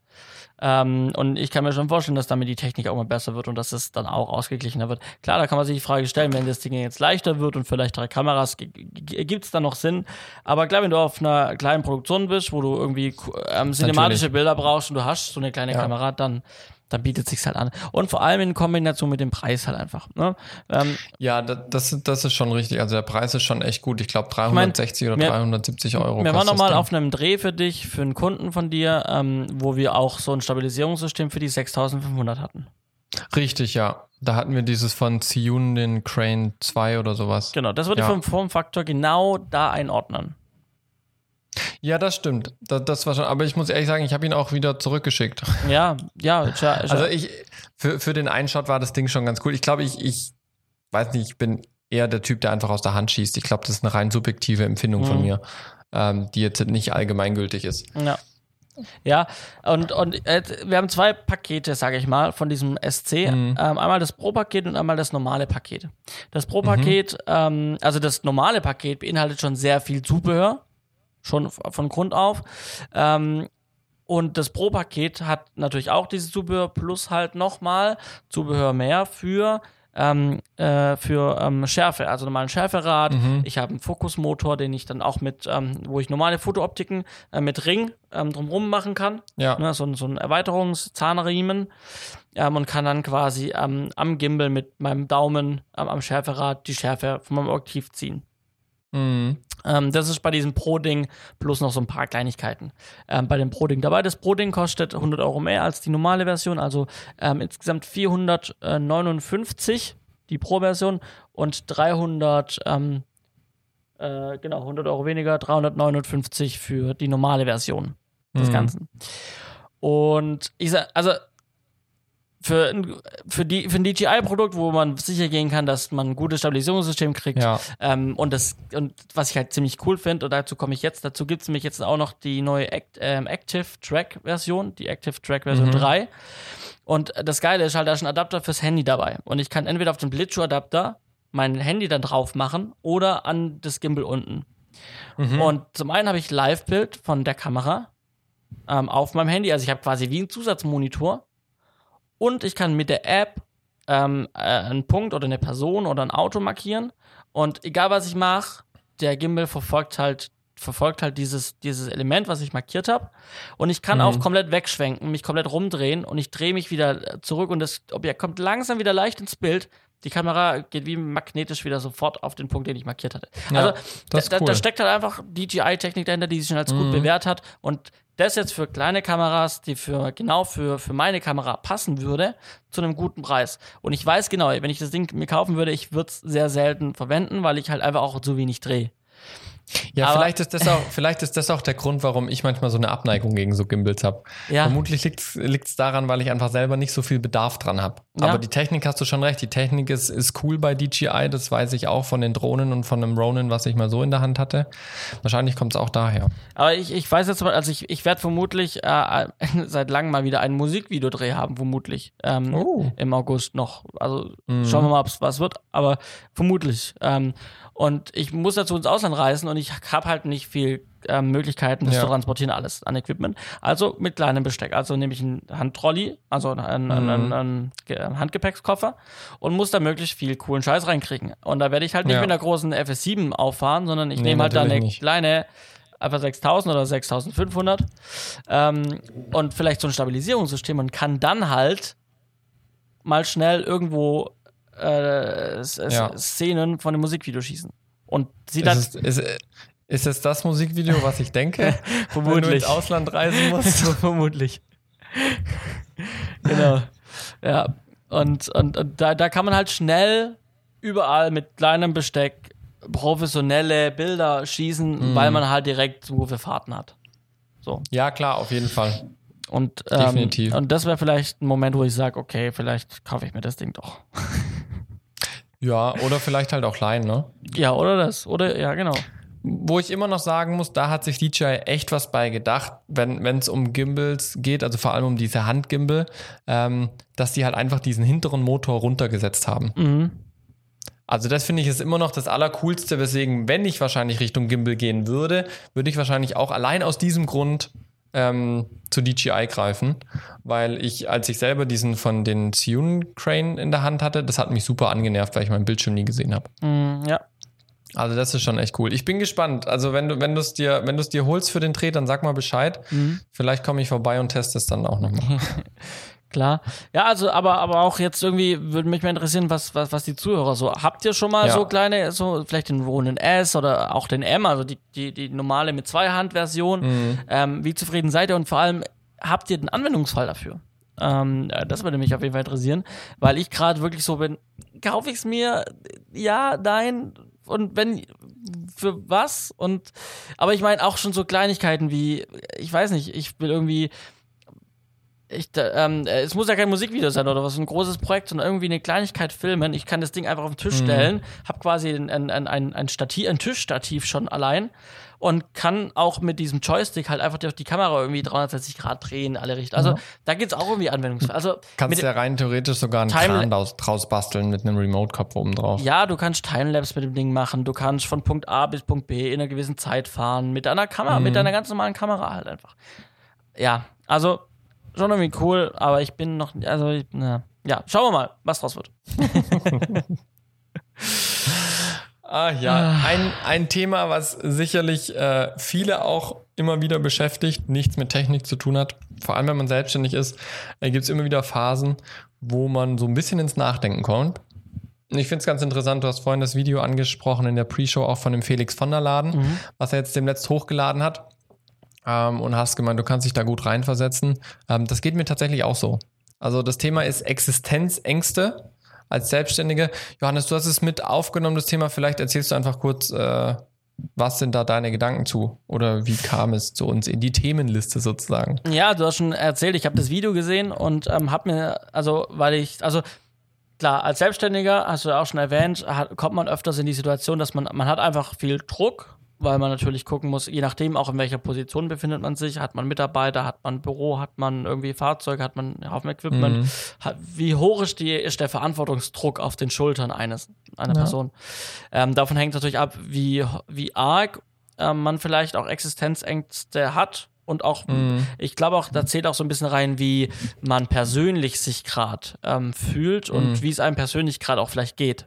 B: Ähm, und ich kann mir schon vorstellen, dass damit die Technik auch mal besser wird und dass es dann auch ausgeglichener wird. Klar, da kann man sich die Frage stellen, wenn das Ding jetzt leichter wird und für leichtere Kameras gibt es da noch Sinn. Aber klar, wenn du auf einer kleinen Produktion bist, wo du irgendwie ähm, cinematische
A: Natürlich.
B: Bilder brauchst und du hast so eine kleine
A: Ja.
B: Kamera, dann, dann bietet sich's halt an. Und vor allem in Kombination mit dem Preis halt einfach. Ne? Ähm,
A: Ja, da- das, das ist schon richtig. Also der Preis ist schon echt gut. Ich glaube
B: mein,
A: 360 oder
B: wir-
A: 370 Euro.
B: Wir waren
A: kostet
B: noch mal
A: das Ding.
B: auf einem Dreh für dich, für einen Kunden von dir, ähm, wo wir auch so ein Stabilisierungssystem für die 6500 hatten.
A: Richtig, ja. Da hatten wir dieses von Ziyun, den Crane 2 oder sowas.
B: Genau, das würde
A: Ja.
B: vom Formfaktor genau da einordnen.
A: Ja, das stimmt. Das, das war schon, aber ich muss ehrlich sagen, ich habe ihn auch wieder zurückgeschickt.
B: Ja, ja, ist ja, ist ja
A: Also ich, für, für den Einshot war das Ding schon ganz cool. Ich glaube, ich, ich weiß nicht, ich bin eher der Typ, der einfach aus der Hand schießt. Ich glaube, das ist eine rein subjektive Empfindung von
B: Mhm.
A: mir, ähm, die jetzt nicht allgemeingültig ist.
B: Ja. Ja, und, und äh, wir haben zwei Pakete, sage ich mal, von diesem SC.
A: Mhm.
B: Ähm, einmal das Pro-Paket und einmal das normale Paket. Das Pro-Paket, ähm, also das normale Paket beinhaltet schon sehr viel Zubehör, schon von Grund auf. Ähm, und das Pro-Paket hat natürlich auch dieses Zubehör plus halt nochmal Zubehör mehr für, ähm, äh, für ähm, Schärfe, also normalen Schärferad.
A: Mhm.
B: Ich habe einen Fokusmotor, den ich dann auch mit, ähm, wo ich normale Fotooptiken äh, mit Ring ähm, drumherum machen kann.
A: Ja.
B: Ne, so, ein- so ein Erweiterungszahnriemen. Ähm, und kann dann quasi ähm, am Gimbal mit meinem Daumen am Schärferad die Schärfe von meinem Objektiv ziehen.
A: Mhm.
B: Ähm, das ist bei diesem Pro-Ding plus noch so ein paar Kleinigkeiten. Ähm, bei dem Pro-Ding dabei. Das Pro-Ding kostet 100 Euro mehr als die normale Version, also ähm, insgesamt 459 die Pro-Version und 300, ähm, äh, genau, 100 Euro weniger, 359 für die normale Version des
A: Mhm.
B: Ganzen. Und ich sag, also für, ein- für, die, für ein DJI-Produkt, wo man sicher gehen kann, dass man ein gutes Stabilisierungssystem kriegt,
A: Ja.
B: ähm, und das, und was ich halt ziemlich cool finde, und dazu komme ich jetzt, dazu gibt es nämlich jetzt auch noch die neue Act, ähm, Active Track Version, die Active Track Version
A: Mhm.
B: 3. Und das Geile ist halt, da ist ein Adapter fürs Handy dabei. Und ich kann entweder auf den Blitzschuh-Adapter mein Handy dann drauf machen oder an das Gimbal unten.
A: Mhm.
B: Und zum einen habe ich Live-Bild von der Kamera ähm, auf meinem Handy. Also ich habe quasi wie einen Zusatzmonitor. Und ich kann mit der App ähm, äh, einen Punkt oder eine Person oder ein Auto markieren. Und egal was ich mache, der Gimbal verfolgt halt verfolgt halt dieses, dieses Element, was ich markiert habe. Und ich kann
A: Mhm.
B: auch komplett wegschwenken, mich komplett rumdrehen und ich drehe mich wieder äh, zurück und das Objekt kommt langsam wieder leicht ins Bild. Die Kamera geht wie magnetisch wieder sofort auf den Punkt, den ich markiert hatte.
A: Ja,
B: also da,
A: cool.
B: da steckt halt einfach DJI-Technik dahinter, die sich schon als gut
A: Mhm.
B: bewährt hat. Und das jetzt für kleine Kameras, die für genau für, für meine Kamera passen würde, zu einem guten Preis. Und ich weiß genau, wenn ich das Ding mir kaufen würde, ich würde es sehr selten verwenden, weil ich halt einfach auch zu wenig drehe.
A: Ja,
B: Aber-
A: vielleicht ist, das auch, vielleicht ist das auch der Grund, warum ich manchmal so eine Abneigung gegen so Gimbals habe.
B: Ja.
A: Vermutlich liegt es daran, weil ich einfach selber nicht so viel Bedarf dran habe.
B: Ja.
A: Aber die Technik hast du schon recht. Die Technik ist, ist cool bei DJI. Das weiß ich auch von den Drohnen und von dem Ronin, was ich mal so in der Hand hatte. Wahrscheinlich kommt es auch daher.
B: Aber ich, ich weiß jetzt mal, also ich, ich werde vermutlich äh, seit langem mal wieder ein Musikvideodreh haben, vermutlich. Ähm,
A: Oh.
B: Im August noch. Also
A: Mhm.
B: schauen wir mal, ob es was wird, aber vermutlich. Ähm, und ich muss dazu ins Ausland reisen und ich habe halt nicht viel ähm, Möglichkeiten, das
A: Ja.
B: zu transportieren, alles an Equipment. Also mit kleinem Besteck. Also nehme ich einen Handtrolley, also einen, einen,
A: Mhm.
B: einen, einen Ge- Handgepäckskoffer und muss da möglichst viel coolen Scheiß reinkriegen. Und da werde ich halt nicht
A: Ja.
B: mit einer großen FS7 auffahren, sondern ich
A: Nee,
B: nehme halt da eine
A: nicht.
B: kleine einfach 6000 oder 6500 ähm, und vielleicht so ein Stabilisierungssystem und kann dann halt mal schnell irgendwo äh,
A: Ja.
B: Szenen von dem Musikvideo schießen. Und sieht dann
A: Ist, es, ist, ist es das Musikvideo, was ich denke? Wenn du
B: vermutlich.
A: ins Ausland reisen musst?
B: vermutlich. genau. Ja. Und, und, und da, da kann man halt schnell überall mit kleinem Besteck professionelle Bilder schießen,
A: Mhm.
B: weil man halt direkt Zugriff für Fahrten hat. So.
A: Ja, klar, auf jeden Fall.
B: Und, ähm,
A: Definitiv.
B: und das wäre vielleicht ein Moment, wo ich sage, okay, vielleicht kaufe ich mir das Ding doch.
A: Ja, oder vielleicht halt auch Laien, ne?
B: Ja, oder das. Oder, ja, genau.
A: Wo ich immer noch sagen muss, da hat sich DJI echt was bei gedacht, wenn es um Gimbals geht, also vor allem um diese Handgimbal, ähm, dass die halt einfach diesen hinteren Motor runtergesetzt haben.
B: Mhm.
A: Also das finde ich ist immer noch das Allercoolste, weswegen, wenn ich wahrscheinlich Richtung Gimbal gehen würde, würde ich wahrscheinlich auch allein aus diesem Grund ähm, zu DJI greifen, weil ich, als ich selber diesen von den Zhiyun Crane in der Hand hatte, das hat mich super angenervt, weil ich meinen Bildschirm nie gesehen habe.
B: Mhm, ja.
A: Also das ist schon echt cool. Ich bin gespannt. Also wenn du, wenn du es dir, wenn du es dir holst für den Dreh, dann sag mal Bescheid.
B: Mhm.
A: Vielleicht komme ich vorbei und teste es dann auch nochmal.
B: Klar. Ja, also, aber, aber auch jetzt irgendwie würde mich mal interessieren, was, was, was die Zuhörer so. Habt ihr schon mal
A: Ja.
B: so kleine, so vielleicht den Ronin S oder auch den M, also die, die, die normale mit zwei Hand-Version?
A: Mhm.
B: Ähm, wie zufrieden seid ihr und vor allem habt ihr den Anwendungsfall dafür? Ähm, äh, das würde mich auf jeden Fall interessieren, weil ich gerade wirklich so bin, kaufe ich es mir? Ja, nein. Und wenn, für was? Und, aber ich meine auch schon so Kleinigkeiten wie, ich weiß nicht, ich will irgendwie, ich, ähm, äh, es muss ja kein Musikvideo sein oder was, ein großes Projekt, sondern irgendwie eine Kleinigkeit filmen. Ich kann das Ding einfach auf den Tisch
A: Mhm.
B: stellen, habe quasi ein, ein, ein, ein, Stativ, ein Tischstativ schon allein und kann auch mit diesem Joystick halt einfach die, die Kamera irgendwie 360 Grad drehen, alle Richtungen. Also
A: Ja.
B: da geht's auch irgendwie Anwendungsfall. Also
A: Kannst ja rein theoretisch sogar einen
B: Time-
A: Kran draus, draus basteln mit einem Remote-Kopf oben drauf.
B: ja, du kannst Timelapse mit dem Ding machen, du kannst von Punkt A bis Punkt B in einer gewissen Zeit fahren, mit einer Kamera,
A: Mhm.
B: mit deiner ganz normalen Kamera halt einfach. Ja, also schon irgendwie cool, aber ich bin noch, also, na, ja, schauen wir mal, was draus wird.
A: Ah ja, ein, ein Thema, was sicherlich äh, viele auch immer wieder beschäftigt, nichts mit Technik zu tun hat. Vor allem, wenn man selbstständig ist, äh, gibt es immer wieder Phasen, wo man so ein bisschen ins Nachdenken kommt. Ich finde es ganz interessant, du hast vorhin das Video angesprochen in der Pre-Show auch von dem Felix von der Laden,
B: Mhm.
A: was er jetzt demnächst hochgeladen hat. Ähm, und hast gemeint, du kannst dich da gut reinversetzen. Ähm, das geht mir tatsächlich auch so. Also das Thema ist Existenzängste als Selbstständige. Johannes, du hast es mit aufgenommen, das Thema. Vielleicht erzählst du einfach kurz, äh, was sind da deine Gedanken zu? Oder wie kam es zu uns in die Themenliste sozusagen?
B: Ja, du hast schon erzählt, ich habe das Video gesehen und ähm, habe mir, also, weil ich, also, klar, als Selbstständiger, hast du auch schon erwähnt, hat, kommt man öfters in die Situation, dass man, man hat einfach viel Druck, weil man natürlich gucken muss, je nachdem auch in welcher Position befindet man sich, hat man Mitarbeiter, hat man Büro, hat man irgendwie Fahrzeuge, hat man Haufen Equipment,
A: Mhm.
B: hat, wie hoch ist, die, ist der Verantwortungsdruck auf den Schultern eines, einer
A: Ja.
B: Person. Ähm, davon hängt natürlich ab, wie, wie arg ähm, man vielleicht auch Existenzängste hat und auch
A: Mhm.
B: ich glaube auch, da zählt auch so ein bisschen rein, wie man persönlich sich gerade ähm, fühlt und
A: Mhm.
B: wie es einem persönlich gerade auch vielleicht geht.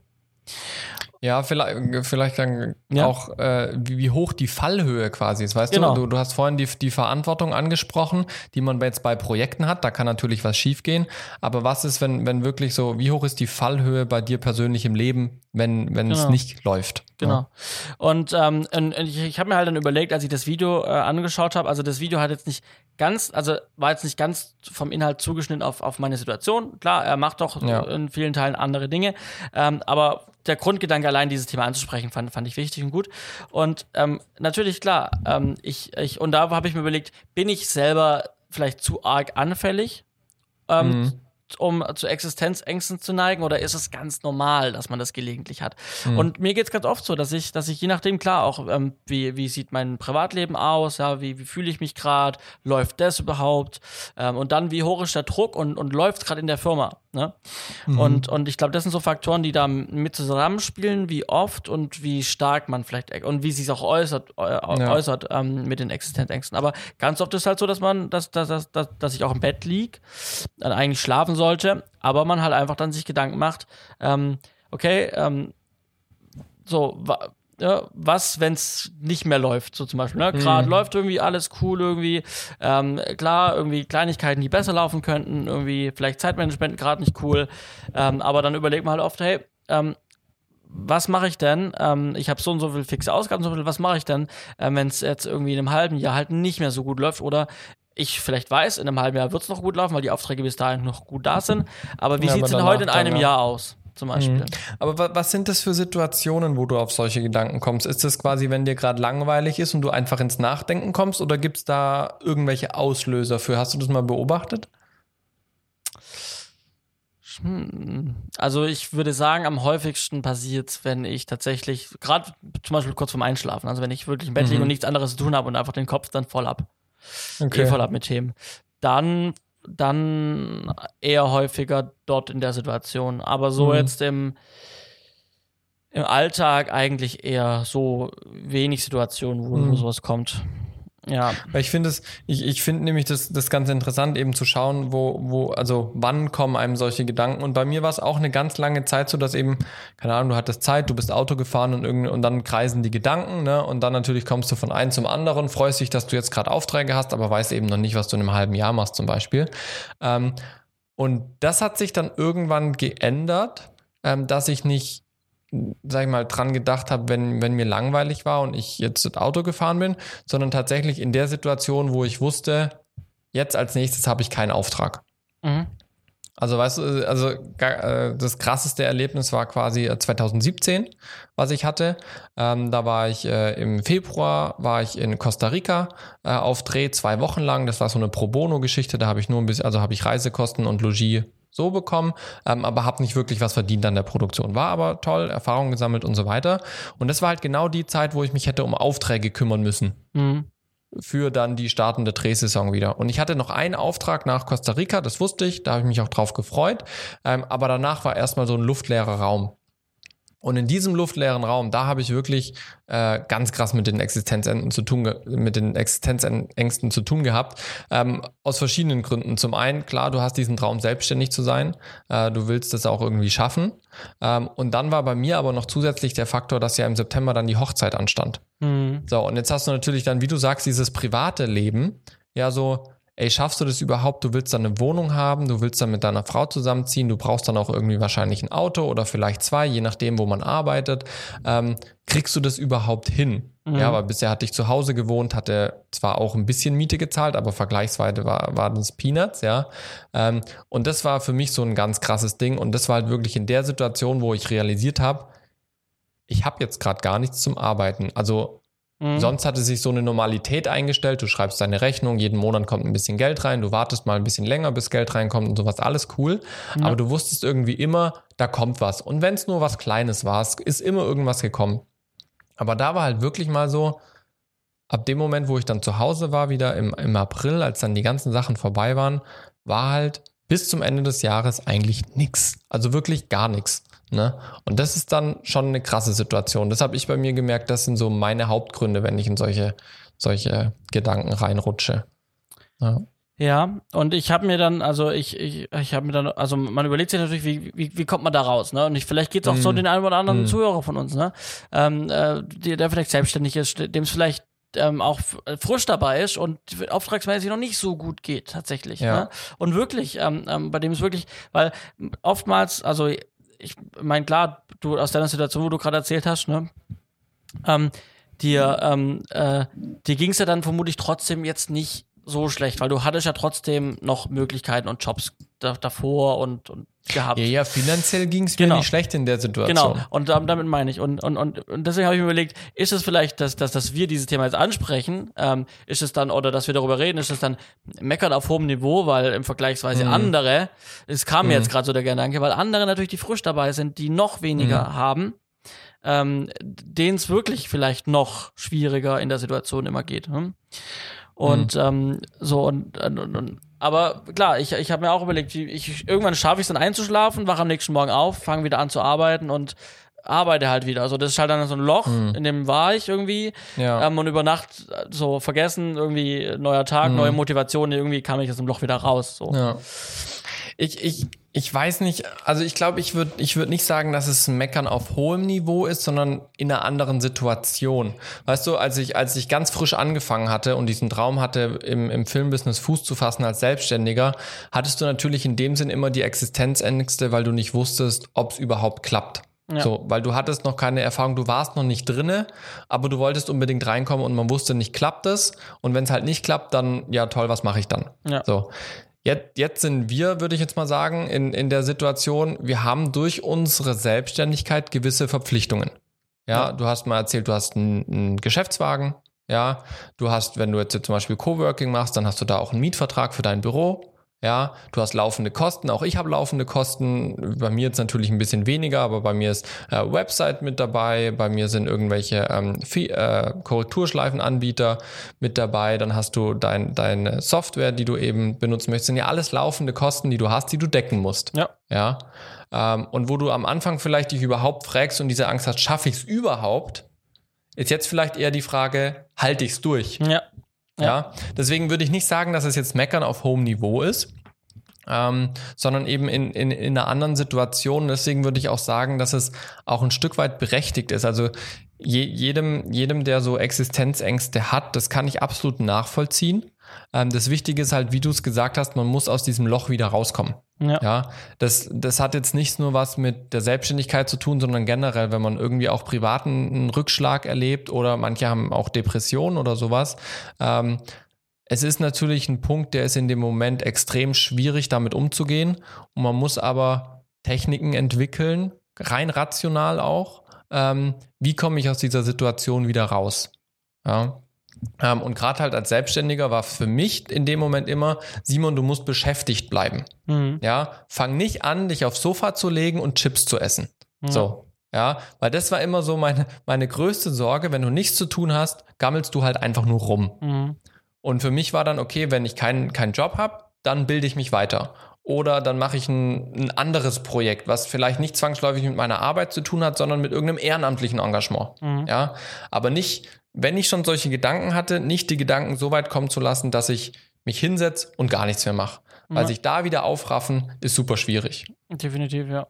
A: Ja, vielleicht, vielleicht dann
B: Ja.
A: auch, äh, wie, wie hoch die Fallhöhe quasi ist. Weißt
B: Genau.
A: du? du, du hast vorhin die, die Verantwortung angesprochen, die man jetzt bei Projekten hat. Da kann natürlich was schiefgehen. Aber was ist, wenn, wenn wirklich so, wie hoch ist die Fallhöhe bei dir persönlich im Leben, wenn, wenn es
B: Genau.
A: nicht läuft?
B: Genau. Und, ähm, und ich, ich habe mir halt dann überlegt, als ich das Video äh, angeschaut habe, also das Video hat jetzt nicht ganz, also war jetzt nicht ganz vom Inhalt zugeschnitten auf, auf meine Situation. Klar, er macht doch
A: Ja.
B: in vielen Teilen andere Dinge, ähm, aber der Grundgedanke allein, dieses Thema anzusprechen, fand, fand ich wichtig und gut. Und ähm, natürlich, klar, ähm, ich, ich, und da habe ich mir überlegt, bin ich selber vielleicht zu arg anfällig? Ähm,
A: Mhm.
B: Um zu Existenzängsten zu neigen oder ist es ganz normal, dass man das gelegentlich hat?
A: Mhm.
B: Und mir geht's ganz oft so, dass ich, dass ich je nachdem, klar, auch ähm, wie, wie sieht mein Privatleben aus, ja, wie, wie fühle ich mich gerade, läuft das überhaupt? Ähm, und dann, wie hoch ist der Druck und, und läuft gerade in der Firma? Ne?
A: Mhm.
B: Und, und ich glaube, das sind so Faktoren, die da mit zusammenspielen, wie oft und wie stark man vielleicht und wie sich auch äußert, äh,
A: Ja.
B: äußert ähm, mit den Existenzängsten. Aber ganz oft ist halt so, dass man, dass, dass, dass, dass, ich auch im Bett lieg, dann eigentlich schlafen sollte, aber man halt einfach dann sich Gedanken macht, ähm, okay, ähm, so, wa ja, was, wenn es nicht mehr läuft, so zum Beispiel. Ne? Gerade
A: Mhm.
B: läuft irgendwie alles cool, irgendwie. Ähm, klar, irgendwie Kleinigkeiten, die besser laufen könnten, irgendwie vielleicht Zeitmanagement gerade nicht cool. Ähm, aber dann überlegt man halt oft, hey, ähm, was mache ich denn? Ähm, ich habe so und so viel fixe Ausgaben, so viel, was mache ich denn, ähm, wenn es jetzt irgendwie in einem halben Jahr halt nicht mehr so gut läuft oder ich vielleicht weiß, in einem halben Jahr wird es noch gut laufen, weil die Aufträge bis dahin noch gut da sind. Aber wie
A: Ja,
B: sieht's
A: aber
B: denn heute in einem
A: dann, ja.
B: Jahr aus? Zum Beispiel.
A: Mhm. Aber wa was sind das für Situationen, wo du auf solche Gedanken kommst? Ist das quasi, wenn dir gerade langweilig ist und du einfach ins Nachdenken kommst oder gibt es da irgendwelche Auslöser für? Hast du das mal beobachtet?
B: Hm, Also ich würde sagen, am häufigsten passiert wenn ich tatsächlich, gerade zum Beispiel kurz vorm Einschlafen, also wenn ich wirklich im Bett liege
A: Mhm.
B: und nichts anderes zu tun habe und einfach den Kopf dann voll ab,
A: Okay.
B: voll ab mit Themen, dann, dann eher häufiger dort in der Situation. Aber so
A: Mhm.
B: jetzt im, im Alltag eigentlich eher so wenig Situationen, wo, wo
A: Mhm.
B: sowas kommt. Ja.
A: Weil ich finde es, ich, ich finde nämlich das, das ganz interessant, eben zu schauen, wo, wo, also wann kommen einem solche Gedanken. Und bei mir war es auch eine ganz lange Zeit so, dass eben, keine Ahnung, du hattest Zeit, du bist Auto gefahren und, irgend, und dann kreisen die Gedanken, ne? Und dann natürlich kommst du von einem zum anderen, freust dich, dass du jetzt gerade Aufträge hast, aber weißt eben noch nicht, was du in einem halben Jahr machst, zum Beispiel. Ähm, und das hat sich dann irgendwann geändert, ähm, dass ich nicht sag ich mal, dran gedacht habe, wenn, wenn mir langweilig war und ich jetzt das Auto gefahren bin, sondern tatsächlich in der Situation, wo ich wusste, jetzt als nächstes habe ich keinen Auftrag.
B: Mhm.
A: Also weißt du, also äh, das krasseste Erlebnis war quasi äh, 2017, was ich hatte. Ähm, da war ich äh, im Februar, war ich in Costa Rica äh, auf Dreh zwei Wochen lang. Das war so eine Pro Bono-Geschichte. Da habe ich nur ein bisschen, also habe ich Reisekosten und Logis so bekommen, ähm, aber habe nicht wirklich was verdient an der Produktion. War aber toll, Erfahrung gesammelt und so weiter. Und das war halt genau die Zeit, wo ich mich hätte um Aufträge kümmern müssen
B: Mhm.
A: für dann die startende Drehsaison wieder. Und ich hatte noch einen Auftrag nach Costa Rica, das wusste ich, da habe ich mich auch drauf gefreut. Ähm, aber danach war erstmal so ein luftleerer Raum. Und in diesem luftleeren Raum, da habe ich wirklich äh, ganz krass mit den Existenzängsten zu tun, mit den Existenzängsten zu tun gehabt. Ähm, aus verschiedenen Gründen. Zum einen, klar, du hast diesen Traum, selbstständig zu sein. Äh, du willst das auch irgendwie schaffen. Ähm, und dann war bei mir aber noch zusätzlich der Faktor, dass ja im September dann die Hochzeit anstand.
B: Mhm.
A: So, und jetzt hast du natürlich dann, wie du sagst, dieses private Leben, ja, so, ey, schaffst du das überhaupt? Du willst dann eine Wohnung haben, du willst dann mit deiner Frau zusammenziehen, du brauchst dann auch irgendwie wahrscheinlich ein Auto oder vielleicht zwei, je nachdem, wo man arbeitet. Ähm, kriegst du das überhaupt hin?
B: Mhm.
A: Ja, weil bisher hatte ich zu Hause gewohnt, hatte zwar auch ein bisschen Miete gezahlt, aber vergleichsweise war, war das Peanuts, ja. Ähm, und das war für mich so ein ganz krasses Ding. Und das war halt wirklich in der Situation, wo ich realisiert habe, ich habe jetzt gerade gar nichts zum Arbeiten. Also
B: Mhm.
A: Sonst hatte sich so eine Normalität eingestellt. Du schreibst deine Rechnung, jeden Monat kommt ein bisschen Geld rein, du wartest mal ein bisschen länger, bis Geld reinkommt und sowas, alles cool.
B: Ja.
A: Aber du wusstest irgendwie immer, da kommt was. Und wenn es nur was Kleines war, ist immer irgendwas gekommen. Aber da war halt wirklich mal so, ab dem Moment, wo ich dann zu Hause war, wieder im, im April, als dann die ganzen Sachen vorbei waren, war halt bis zum Ende des Jahres eigentlich nichts. Also wirklich gar nichts. Ne? Und das ist dann schon eine krasse Situation. Das habe ich bei mir gemerkt, das sind so meine Hauptgründe, wenn ich in solche, solche Gedanken reinrutsche. Ja.
B: Ja, und ich habe mir dann, also ich, ich, ich habe mir dann, also man überlegt sich natürlich, wie, wie, wie kommt man da raus, ne? Und ich, vielleicht geht es auch so
A: Mm.
B: den einen oder anderen
A: Mm.
B: Zuhörer von uns, ne? Ähm, äh, der, der vielleicht selbstständig ist, dem es vielleicht ähm, auch f- frisch dabei ist und auftragsmäßig noch nicht so gut geht, tatsächlich.
A: Ja.
B: Ne? Und wirklich, ähm, ähm, bei dem es wirklich, weil oftmals, also ich meine, klar, du aus deiner Situation, wo du gerade erzählt hast, ne? Ähm, dir, ähm, äh, dir ging es ja dann vermutlich trotzdem jetzt nicht so schlecht, weil du hattest ja trotzdem noch Möglichkeiten und Jobs da, davor und, und gehabt.
A: Ja, ja, finanziell ging es
B: Genau.
A: mir nicht schlecht in der Situation.
B: Genau, und ähm, damit meine ich. Und, und, und, und deswegen habe ich mir überlegt, ist es vielleicht, dass, dass, dass wir dieses Thema jetzt ansprechen, ähm, ist es dann, oder dass wir darüber reden, ist es dann meckern auf hohem Niveau, weil im Vergleichsweise andere, es kam mir jetzt gerade so der Gedanke, weil andere natürlich, die frisch dabei sind, die noch weniger haben, ähm, denen es wirklich vielleicht noch schwieriger in der Situation immer geht. Hm? Und ähm, so und, und, und, aber klar, ich, ich habe mir auch überlegt, ich, irgendwann schaffe ich es dann einzuschlafen, wache am nächsten Morgen auf, fange wieder an zu arbeiten und arbeite halt wieder. Also das ist halt dann so ein Loch, in dem war ich irgendwie.
A: Ja.
B: Ähm, und über Nacht äh, so vergessen, irgendwie neuer Tag, neue Motivation, irgendwie kam ich aus dem Loch wieder raus. So.
A: Ja. Ich, ich, ich weiß nicht, also ich glaube, ich würde ich würd nicht sagen, dass es ein Meckern auf hohem Niveau ist, sondern in einer anderen Situation. Weißt du, als ich, als ich ganz frisch angefangen hatte und diesen Traum hatte, im, im Filmbusiness Fuß zu fassen als Selbstständiger, hattest du natürlich in dem Sinn immer die Existenzängste, weil du nicht wusstest, ob es überhaupt klappt.
B: Ja.
A: So, weil du hattest noch keine Erfahrung, du warst noch nicht drinne, aber du wolltest unbedingt reinkommen und man wusste nicht, klappt es? Und wenn es halt nicht klappt, dann, ja toll, was mache ich dann?
B: Ja.
A: So. Jetzt, jetzt sind wir, würde ich jetzt mal sagen, in, in der Situation, wir haben durch unsere Selbstständigkeit gewisse Verpflichtungen. Ja,
B: Ja.
A: du hast mal erzählt, du hast einen, einen Geschäftswagen. Ja, du hast, wenn du jetzt zum Beispiel Coworking machst, dann hast du da auch einen Mietvertrag für dein Büro. Ja, du hast laufende Kosten, auch ich habe laufende Kosten. Bei mir jetzt natürlich ein bisschen weniger, aber bei mir ist äh, Website mit dabei, bei mir sind irgendwelche ähm, Fee- äh, Korrekturschleifenanbieter mit dabei, dann hast du dein, deine Software, die du eben benutzen möchtest, sind ja alles laufende Kosten, die du hast, die du decken musst.
B: Ja.
A: Ja. Ähm, und wo du am Anfang vielleicht dich überhaupt fragst und diese Angst hast, schaffe ich es überhaupt, ist jetzt vielleicht eher die Frage, halte ich es durch?
B: Ja.
A: Ja. deswegen würde ich nicht sagen, dass es jetzt Meckern auf hohem Niveau ist, ähm, sondern eben in, in, in einer anderen Situation. Deswegen würde ich auch sagen, dass es auch ein Stück weit berechtigt ist. Also je, jedem, jedem, der so Existenzängste hat, das kann ich absolut nachvollziehen. Ähm, das Wichtige ist halt, wie du es gesagt hast, man muss aus diesem Loch wieder rauskommen.
B: Ja.
A: Ja, das, das hat jetzt nicht nur was mit der Selbstständigkeit zu tun, sondern generell, wenn man irgendwie auch privaten einen Rückschlag erlebt oder manche haben auch Depressionen oder sowas. Ähm, es ist natürlich ein Punkt, der ist in dem Moment extrem schwierig, damit umzugehen. Und man muss aber Techniken entwickeln, rein rational auch. Ähm, wie komme ich aus dieser Situation wieder raus? Ja. Ähm, und gerade halt als Selbstständiger war für mich in dem Moment immer, Simon, du musst beschäftigt bleiben.
B: Mhm.
A: Ja, fang nicht an, dich aufs Sofa zu legen und Chips zu essen. So. Ja, weil das war immer so meine, meine größte Sorge. Wenn du nichts zu tun hast, gammelst du halt einfach nur rum.
B: Mhm.
A: Und für mich war dann, okay, wenn ich keinen keinen Job habe, dann bilde ich mich weiter. Oder dann mache ich ein, ein anderes Projekt, was vielleicht nicht zwangsläufig mit meiner Arbeit zu tun hat, sondern mit irgendeinem ehrenamtlichen Engagement.
B: Mhm.
A: Ja, aber nicht, wenn ich schon solche Gedanken hatte, nicht die Gedanken so weit kommen zu lassen, dass ich mich hinsetze und gar nichts mehr mache. Weil
B: Ja.
A: sich da wieder aufraffen, ist super schwierig.
B: Definitiv, ja.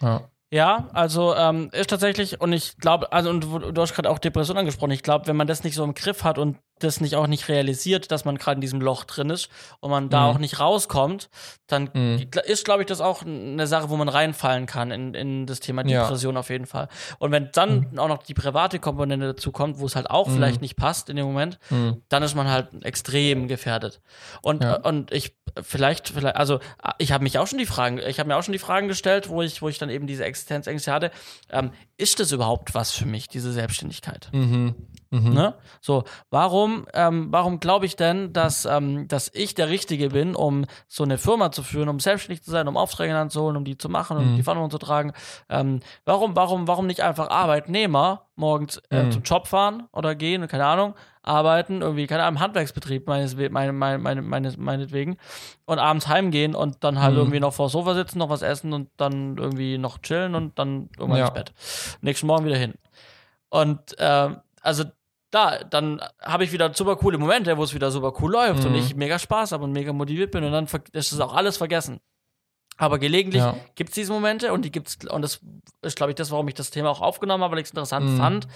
A: Ja.
B: Ja, also ähm, ist tatsächlich, und ich glaube, also und du, du hast gerade auch Depression angesprochen, ich glaube, wenn man das nicht so im Griff hat und das nicht auch nicht realisiert, dass man gerade in diesem Loch drin ist und man da
A: Mhm.
B: auch nicht rauskommt, dann
A: Mhm.
B: ist, glaube ich, das auch eine Sache, wo man reinfallen kann in, in das Thema
A: Ja.
B: Depression auf jeden Fall. Und wenn dann auch noch die private Komponente dazu kommt, wo es halt auch
A: Mhm.
B: vielleicht nicht passt in dem Moment,
A: Mhm.
B: dann ist man halt extrem gefährdet. Und,
A: Ja.
B: und ich vielleicht, vielleicht, also ich habe mich auch schon die Fragen, ich habe mir auch schon die Fragen gestellt, wo ich, wo ich dann eben diese Existenzängste hatte. Ähm, ist das überhaupt was für mich, diese Selbstständigkeit?
A: Mhm. Mhm.
B: Ne? So, warum, ähm, warum glaube ich denn, dass, ähm, dass ich der Richtige bin, um so eine Firma zu führen, um selbstständig zu sein, um Aufträge anzuholen, um die zu machen, um
A: Mhm.
B: die Verantwortung zu tragen? Ähm, warum, warum, warum nicht einfach Arbeitnehmer morgens äh,
A: Mhm.
B: zum Job fahren oder gehen, keine Ahnung, arbeiten, irgendwie, keine Ahnung, im Handwerksbetrieb meines, meine, meine, meine, meine, meinetwegen und abends heimgehen und dann halt
A: Mhm.
B: irgendwie noch vor das Sofa sitzen, noch was essen und dann irgendwie noch chillen und dann irgendwann
A: Ja.
B: ins Bett. Nächsten Morgen wieder hin. Und ähm, also da, dann habe ich wieder super coole Momente, wo es wieder super cool läuft und
A: Mhm.
B: ich mega Spaß habe und mega motiviert bin und dann ist das auch alles vergessen. Aber gelegentlich
A: Ja.
B: gibt es diese Momente und die gibt's, und das ist, glaube ich, das, warum ich das Thema auch aufgenommen habe, weil ich es interessant
A: Mhm.
B: fand,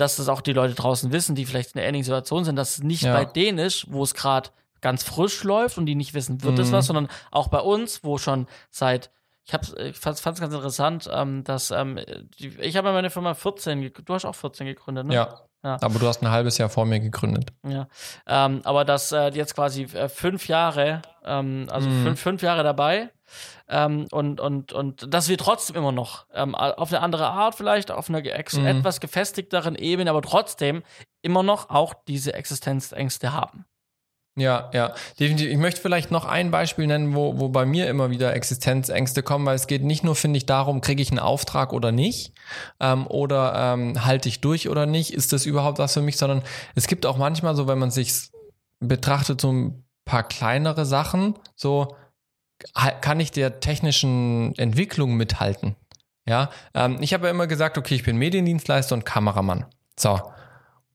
B: dass das auch die Leute draußen wissen, die vielleicht in einer ähnlichen Situation sind, dass es nicht
A: Ja.
B: bei denen ist, wo es gerade ganz frisch läuft und die nicht wissen, wird es
A: Mhm.
B: was, sondern auch bei uns, wo schon seit ich, ich fand es ganz interessant, ähm, dass ähm, die, ich habe meine Firma 14, ge- du hast auch 14 gegründet, ne?
A: Ja.
B: Ja.
A: Aber du hast ein halbes Jahr vor mir gegründet.
B: Ja. Ähm, aber das äh, jetzt quasi äh, fünf Jahre, ähm, also
A: Mhm.
B: fünf, fünf Jahre dabei. Ähm, und, und, und dass wir trotzdem immer noch ähm, auf eine andere Art vielleicht, auf einer
A: Mhm.
B: etwas gefestigteren Ebene, aber trotzdem immer noch auch diese Existenzängste haben.
A: Ja, ja, definitiv. Ich möchte vielleicht noch ein Beispiel nennen, wo, wo bei mir immer wieder Existenzängste kommen, weil es geht nicht nur, finde ich, darum, kriege ich einen Auftrag oder nicht, ähm, oder ähm, halte ich durch oder nicht, ist das überhaupt was für mich, sondern es gibt auch manchmal so, wenn man sich betrachtet, so ein paar kleinere Sachen, so kann ich der technischen Entwicklung mithalten. Ja, ähm, ich habe ja immer gesagt, okay, ich bin Mediendienstleister und Kameramann. So.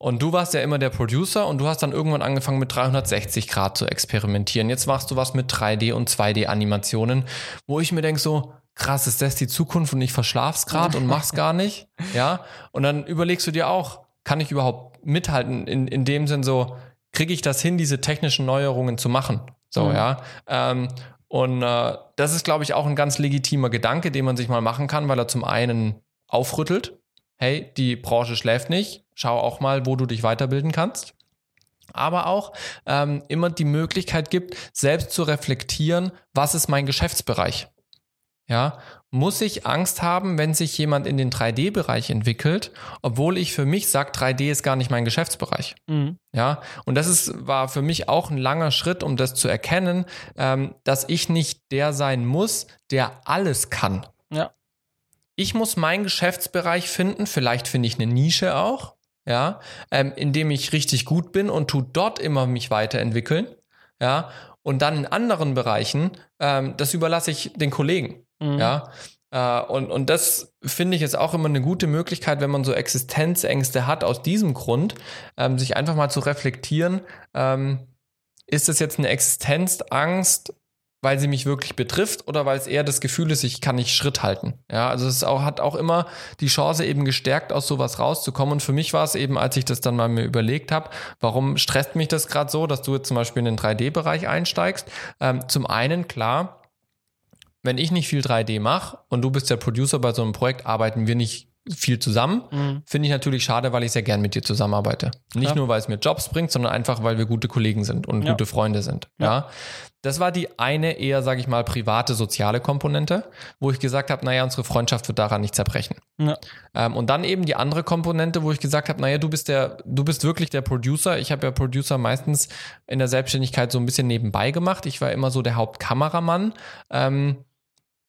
A: Und du warst ja immer der Producer und du hast dann irgendwann angefangen mit 360 Grad zu experimentieren. Jetzt machst du was mit 3D und 2D Animationen, wo ich mir denke so, krass, ist das die Zukunft und ich verschlaf's gerade und mach's gar nicht? Ja. Und dann überlegst du dir auch, kann ich überhaupt mithalten in, in dem Sinn so, kriege ich das hin, diese technischen Neuerungen zu machen? So,
B: Mhm.
A: ja. Ähm, und äh, das ist, glaube ich, auch ein ganz legitimer Gedanke, den man sich mal machen kann, weil er zum einen aufrüttelt, hey, die Branche schläft nicht, schau auch mal, wo du dich weiterbilden kannst. Aber auch ähm, immer die Möglichkeit gibt, selbst zu reflektieren, was ist mein Geschäftsbereich? Ja, muss ich Angst haben, wenn sich jemand in den 3D-Bereich entwickelt, obwohl ich für mich sage, 3D ist gar nicht mein Geschäftsbereich?
B: Mhm.
A: Ja, und das ist, war für mich auch ein langer Schritt, um das zu erkennen, ähm, dass ich nicht der sein muss, der alles kann.
B: Ja.
A: Ich muss meinen Geschäftsbereich finden, vielleicht finde ich eine Nische auch, ja, ähm, in dem ich richtig gut bin und tu dort immer mich weiterentwickeln, ja, und dann in anderen Bereichen, ähm, das überlasse ich den Kollegen.
B: Mhm.
A: Ja. Äh, und, und das finde ich ist auch immer eine gute Möglichkeit, wenn man so Existenzängste hat, aus diesem Grund, ähm, sich einfach mal zu reflektieren, ähm, ist das jetzt eine Existenzangst, weil sie mich wirklich betrifft oder weil es eher das Gefühl ist, ich kann nicht Schritt halten. Ja, also es auch, hat auch immer die Chance eben gestärkt, aus sowas rauszukommen. Und für mich war es eben, als ich das dann mal mir überlegt habe, warum stresst mich das gerade so, dass du jetzt zum Beispiel in den 3D-Bereich einsteigst? Ähm, zum einen, klar, wenn ich nicht viel 3D mache und du bist der Producer bei so einem Projekt, arbeiten wir nicht viel zusammen.
B: Mhm.
A: Finde ich natürlich schade, weil ich sehr gern mit dir zusammenarbeite. Nicht
B: Klar.
A: nur, weil es mir Jobs bringt, sondern einfach, weil wir gute Kollegen sind und
B: Ja.
A: gute Freunde sind. Ja.
B: Ja.
A: Das war die eine eher, sage ich mal, private soziale Komponente, wo ich gesagt habe, naja, unsere Freundschaft wird daran nicht zerbrechen.
B: Ja.
A: Ähm, und dann eben die andere Komponente, wo ich gesagt habe, naja, du bist der, du bist wirklich der Producer. Ich habe ja Producer meistens in der Selbstständigkeit so ein bisschen nebenbei gemacht. Ich war immer so der Hauptkameramann. Ähm,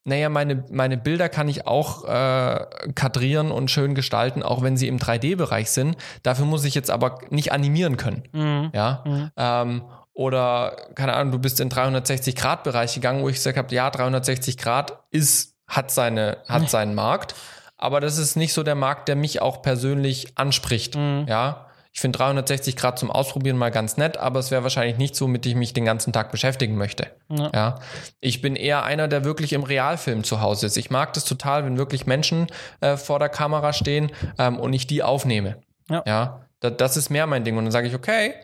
A: naja, meine, meine Bilder kann ich auch äh, kadrieren und schön gestalten, auch wenn sie im 3D-Bereich sind. Dafür muss ich jetzt aber nicht animieren können.
B: Mhm.
A: Ja.
B: Mhm.
A: Ähm, oder, keine Ahnung, du bist in 360-Grad-Bereich gegangen, wo ich gesagt habe, ja, 360 Grad ist, hat, seine, hat seinen Markt. Aber das ist nicht so der Markt, der mich auch persönlich anspricht.
B: Mhm.
A: Ja. Ich finde 360 Grad zum Ausprobieren mal ganz nett, aber es wäre wahrscheinlich nicht so, womit ich mich den ganzen Tag beschäftigen möchte.
B: Ja.
A: Ja. Ich bin eher einer, der wirklich im Realfilm zu Hause ist. Ich mag das total, wenn wirklich Menschen äh, vor der Kamera stehen ähm, und ich die aufnehme.
B: Ja.
A: ja da, das ist mehr mein Ding. Und dann sage ich, okay,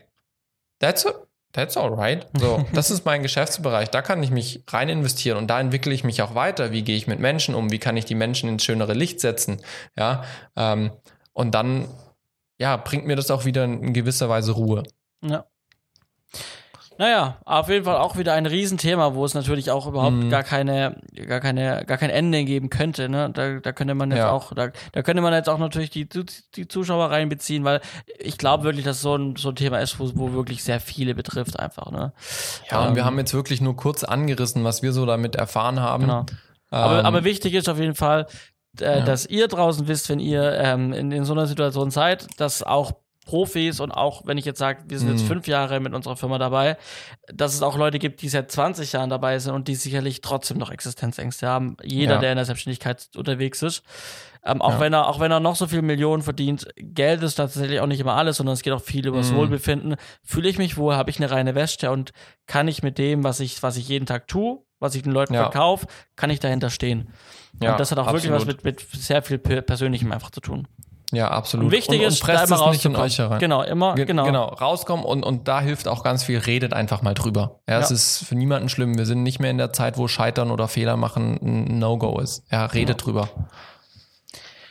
A: that's, a, that's alright. So, das ist mein Geschäftsbereich. Da kann ich mich rein investieren und da entwickle ich mich auch weiter. Wie gehe ich mit Menschen um? Wie kann ich die Menschen ins schönere Licht setzen? Ja. Ähm, und dann ja, bringt mir das auch wieder in gewisser Weise Ruhe.
B: Ja. Naja, auf jeden Fall auch wieder ein Riesenthema, wo es natürlich auch überhaupt
A: Mhm.
B: gar keine, gar keine, gar kein Ende geben könnte. Ne? Da, da könnte man jetzt
A: Ja.
B: auch, da, da könnte man jetzt auch natürlich die, die Zuschauer reinbeziehen, weil ich glaube wirklich, dass so ein, so ein Thema ist, wo, wo wirklich sehr viele betrifft einfach. Ne?
A: Ja, und wir
B: Ähm,
A: haben jetzt wirklich nur kurz angerissen, was wir so damit erfahren haben.
B: Genau. Aber,
A: Ähm,
B: aber wichtig ist auf jeden Fall, äh,
A: Ja.
B: dass ihr draußen wisst, wenn ihr ähm, in, in so einer Situation seid, dass auch Profis und auch, wenn ich jetzt sage, wir sind jetzt
A: Mhm.
B: fünf Jahre mit unserer Firma dabei, dass es auch Leute gibt, die seit 20 Jahren dabei sind und die sicherlich trotzdem noch Existenzängste haben. Jeder,
A: Ja.
B: der in der Selbstständigkeit unterwegs ist. Ähm, auch
A: Ja.
B: wenn er, auch wenn er noch so viel Millionen verdient, Geld ist tatsächlich auch nicht immer alles, sondern es geht auch viel über das
A: Mhm.
B: Wohlbefinden. Fühle ich mich wohl, habe ich eine reine Weste und kann ich mit dem, was ich, was ich jeden Tag tue, was ich den Leuten
A: Ja.
B: verkaufe, kann ich dahinter stehen.
A: Ja,
B: und das hat auch wirklich was
A: absolut.
B: mit, mit sehr viel Per- Persönlichem einfach zu tun.
A: Ja, absolut.
B: Und wichtig
A: und,
B: ist,
A: und presst
B: da immer
A: es nicht in euch herein.
B: Genau, immer,
A: Ge-
B: genau.
A: genau, rauskommen und, und da hilft auch ganz viel, redet einfach mal drüber. Ja, es
B: Ja.
A: ist für niemanden schlimm. Wir sind nicht mehr in der Zeit, wo Scheitern oder Fehler machen ein No-Go ist. Ja, redet drüber.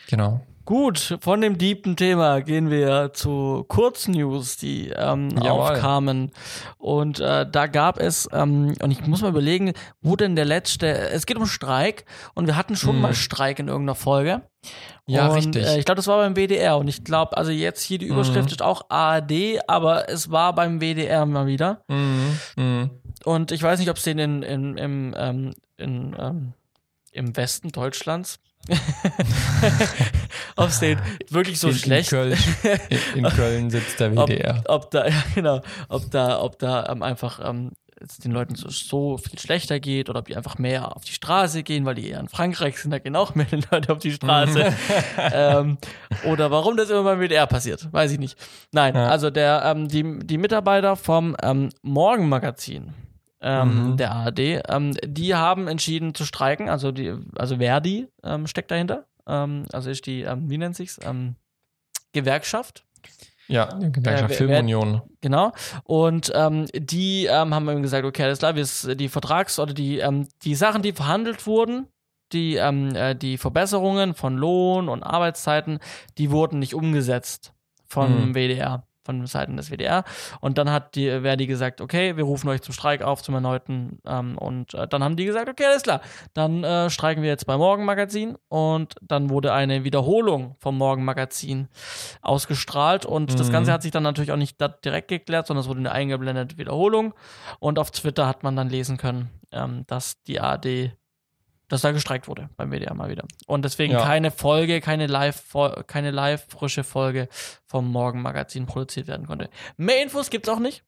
A: Genau.
B: Gut, von dem deepen Thema gehen wir zu Kurznews, die ähm, aufkamen. Und äh, da gab es, ähm, und ich muss mal überlegen, wo denn der letzte, es geht um Streik und wir hatten schon mm. mal Streik in irgendeiner Folge.
A: Ja,
B: und,
A: richtig.
B: Äh, ich glaube, das war beim WDR und ich glaube, also jetzt hier die Überschrift mm. ist auch ARD, aber es war beim WDR mal wieder.
A: Mm.
B: Und ich weiß nicht, ob es den in, in, im, ähm, in, ähm, im Westen Deutschlands ob es den wirklich so
A: in,
B: schlecht
A: in Köln, in, Köln sitzt der WDR.
B: Ob, ob da, ja, genau, ob da, ob da ähm, einfach ähm, den Leuten so, so, viel schlechter geht oder ob die einfach mehr auf die Straße gehen, weil die eher in Frankreich sind, da gehen auch mehr Leute auf die Straße. ähm, oder warum das immer beim WDR passiert, weiß ich nicht. Nein, ja. also der, ähm, die, die Mitarbeiter vom ähm, Morgenmagazin, ähm, mhm. der ARD, ähm, die haben entschieden zu streiken, also die, also Verdi ähm, steckt dahinter, ähm, also ist die, ähm, wie nennt sich's, ähm, Gewerkschaft.
A: Ja, die Gewerkschaft äh, Filmunion.
B: Genau. Und die haben eben gesagt, okay, alles klar, die Vertrags- oder die, ähm, die Sachen, die verhandelt wurden, die, ähm, äh, die Verbesserungen von Lohn und Arbeitszeiten, die wurden nicht umgesetzt vom mhm. WDR von Seiten des WDR. Und dann hat die Verdi gesagt, okay, wir rufen euch zum Streik auf, zum erneuten. Ähm, und äh, dann haben die gesagt, okay, alles klar, dann äh, streiken wir jetzt beim Morgenmagazin. Und dann wurde eine Wiederholung vom Morgenmagazin ausgestrahlt. Und mhm. das Ganze hat sich dann natürlich auch nicht direkt geklärt, sondern es wurde eine eingeblendete Wiederholung. Und auf Twitter hat man dann lesen können, ähm, dass die ARD dass da gestreikt wurde beim WDR mal wieder. Und deswegen ja. keine Folge, keine live, keine live frische Folge vom Morgenmagazin produziert werden konnte. Mehr Infos gibt's auch nicht.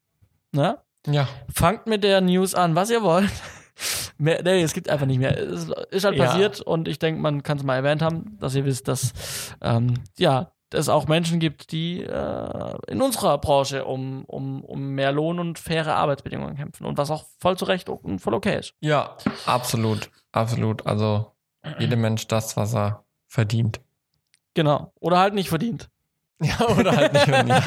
B: Ne?
A: Ja.
B: Fangt mit der News an, was ihr wollt. Mehr, nee, es gibt einfach nicht mehr. Es ist halt ja. passiert und ich denke, man kann es mal erwähnt haben, dass ihr wisst, dass ähm, ja, es auch Menschen gibt, die äh, in unserer Branche um, um, um mehr Lohn und faire Arbeitsbedingungen kämpfen und was auch voll zu Recht und voll okay ist.
A: Ja, absolut. Absolut. Also jedem Mensch das, was er verdient.
B: Genau. Oder halt nicht verdient.
A: Ja, oder halt nicht verdient.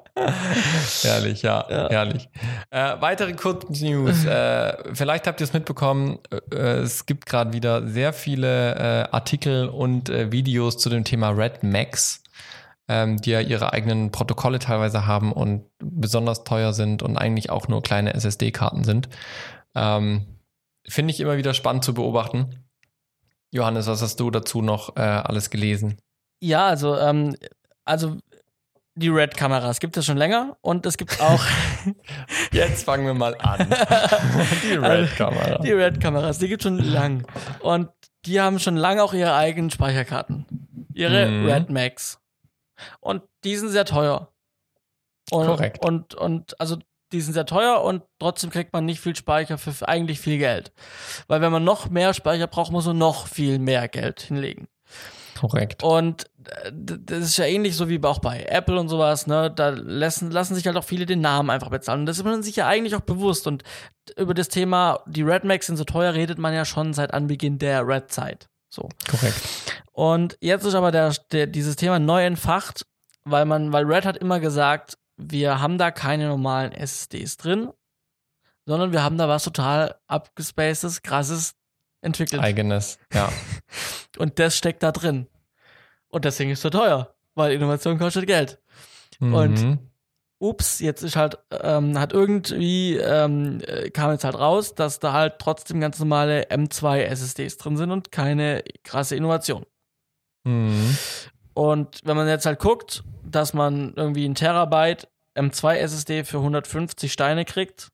A: herrlich, ja, ja. herrlich. Äh, weitere Kurznews. Äh, vielleicht habt ihr es mitbekommen, äh, es gibt gerade wieder sehr viele äh, Artikel und äh, Videos zu dem Thema Red Max, ähm, die ja ihre eigenen Protokolle teilweise haben und besonders teuer sind und eigentlich auch nur kleine SSD-Karten sind. Ähm, Finde ich immer wieder spannend zu beobachten. Johannes, was hast du dazu noch äh, alles gelesen?
B: Ja, also, ähm, also die Red-Kameras gibt es schon länger und es gibt auch.
A: Jetzt fangen wir mal an.
B: die Red-Kameras. Die Red-Kameras, die gibt es schon lang. Und die haben schon lange auch ihre eigenen Speicherkarten. Ihre mhm. Red Max. Und die sind sehr teuer. Und,
A: Korrekt.
B: Und, und also die sind sehr teuer und trotzdem kriegt man nicht viel Speicher für eigentlich viel Geld. Weil wenn man noch mehr Speicher braucht, muss man noch viel mehr Geld hinlegen.
A: Korrekt.
B: Und das ist ja ähnlich so wie auch bei Apple und sowas, ne? Da lassen, lassen sich halt auch viele den Namen einfach bezahlen. Und das ist man sich ja eigentlich auch bewusst. Und über das Thema, die Red Max sind so teuer, redet man ja schon seit Anbeginn der Red-Zeit. So.
A: Korrekt.
B: Und jetzt ist aber der, der, dieses Thema neu entfacht, weil man, weil Red hat immer gesagt, wir haben da keine normalen SSDs drin, sondern wir haben da was total abgespacedes, krasses entwickelt.
A: Eigenes, ja.
B: Und das steckt da drin. Und deswegen ist es so teuer, weil Innovation kostet Geld.
A: Mhm.
B: Und ups, jetzt ist halt, ähm, hat irgendwie, ähm, kam jetzt halt raus, dass da halt trotzdem ganz normale M2 SSDs drin sind und keine krasse Innovation.
A: Mhm.
B: Und wenn man jetzt halt guckt, dass man irgendwie ein Terabyte M2 SSD für 150 Steine kriegt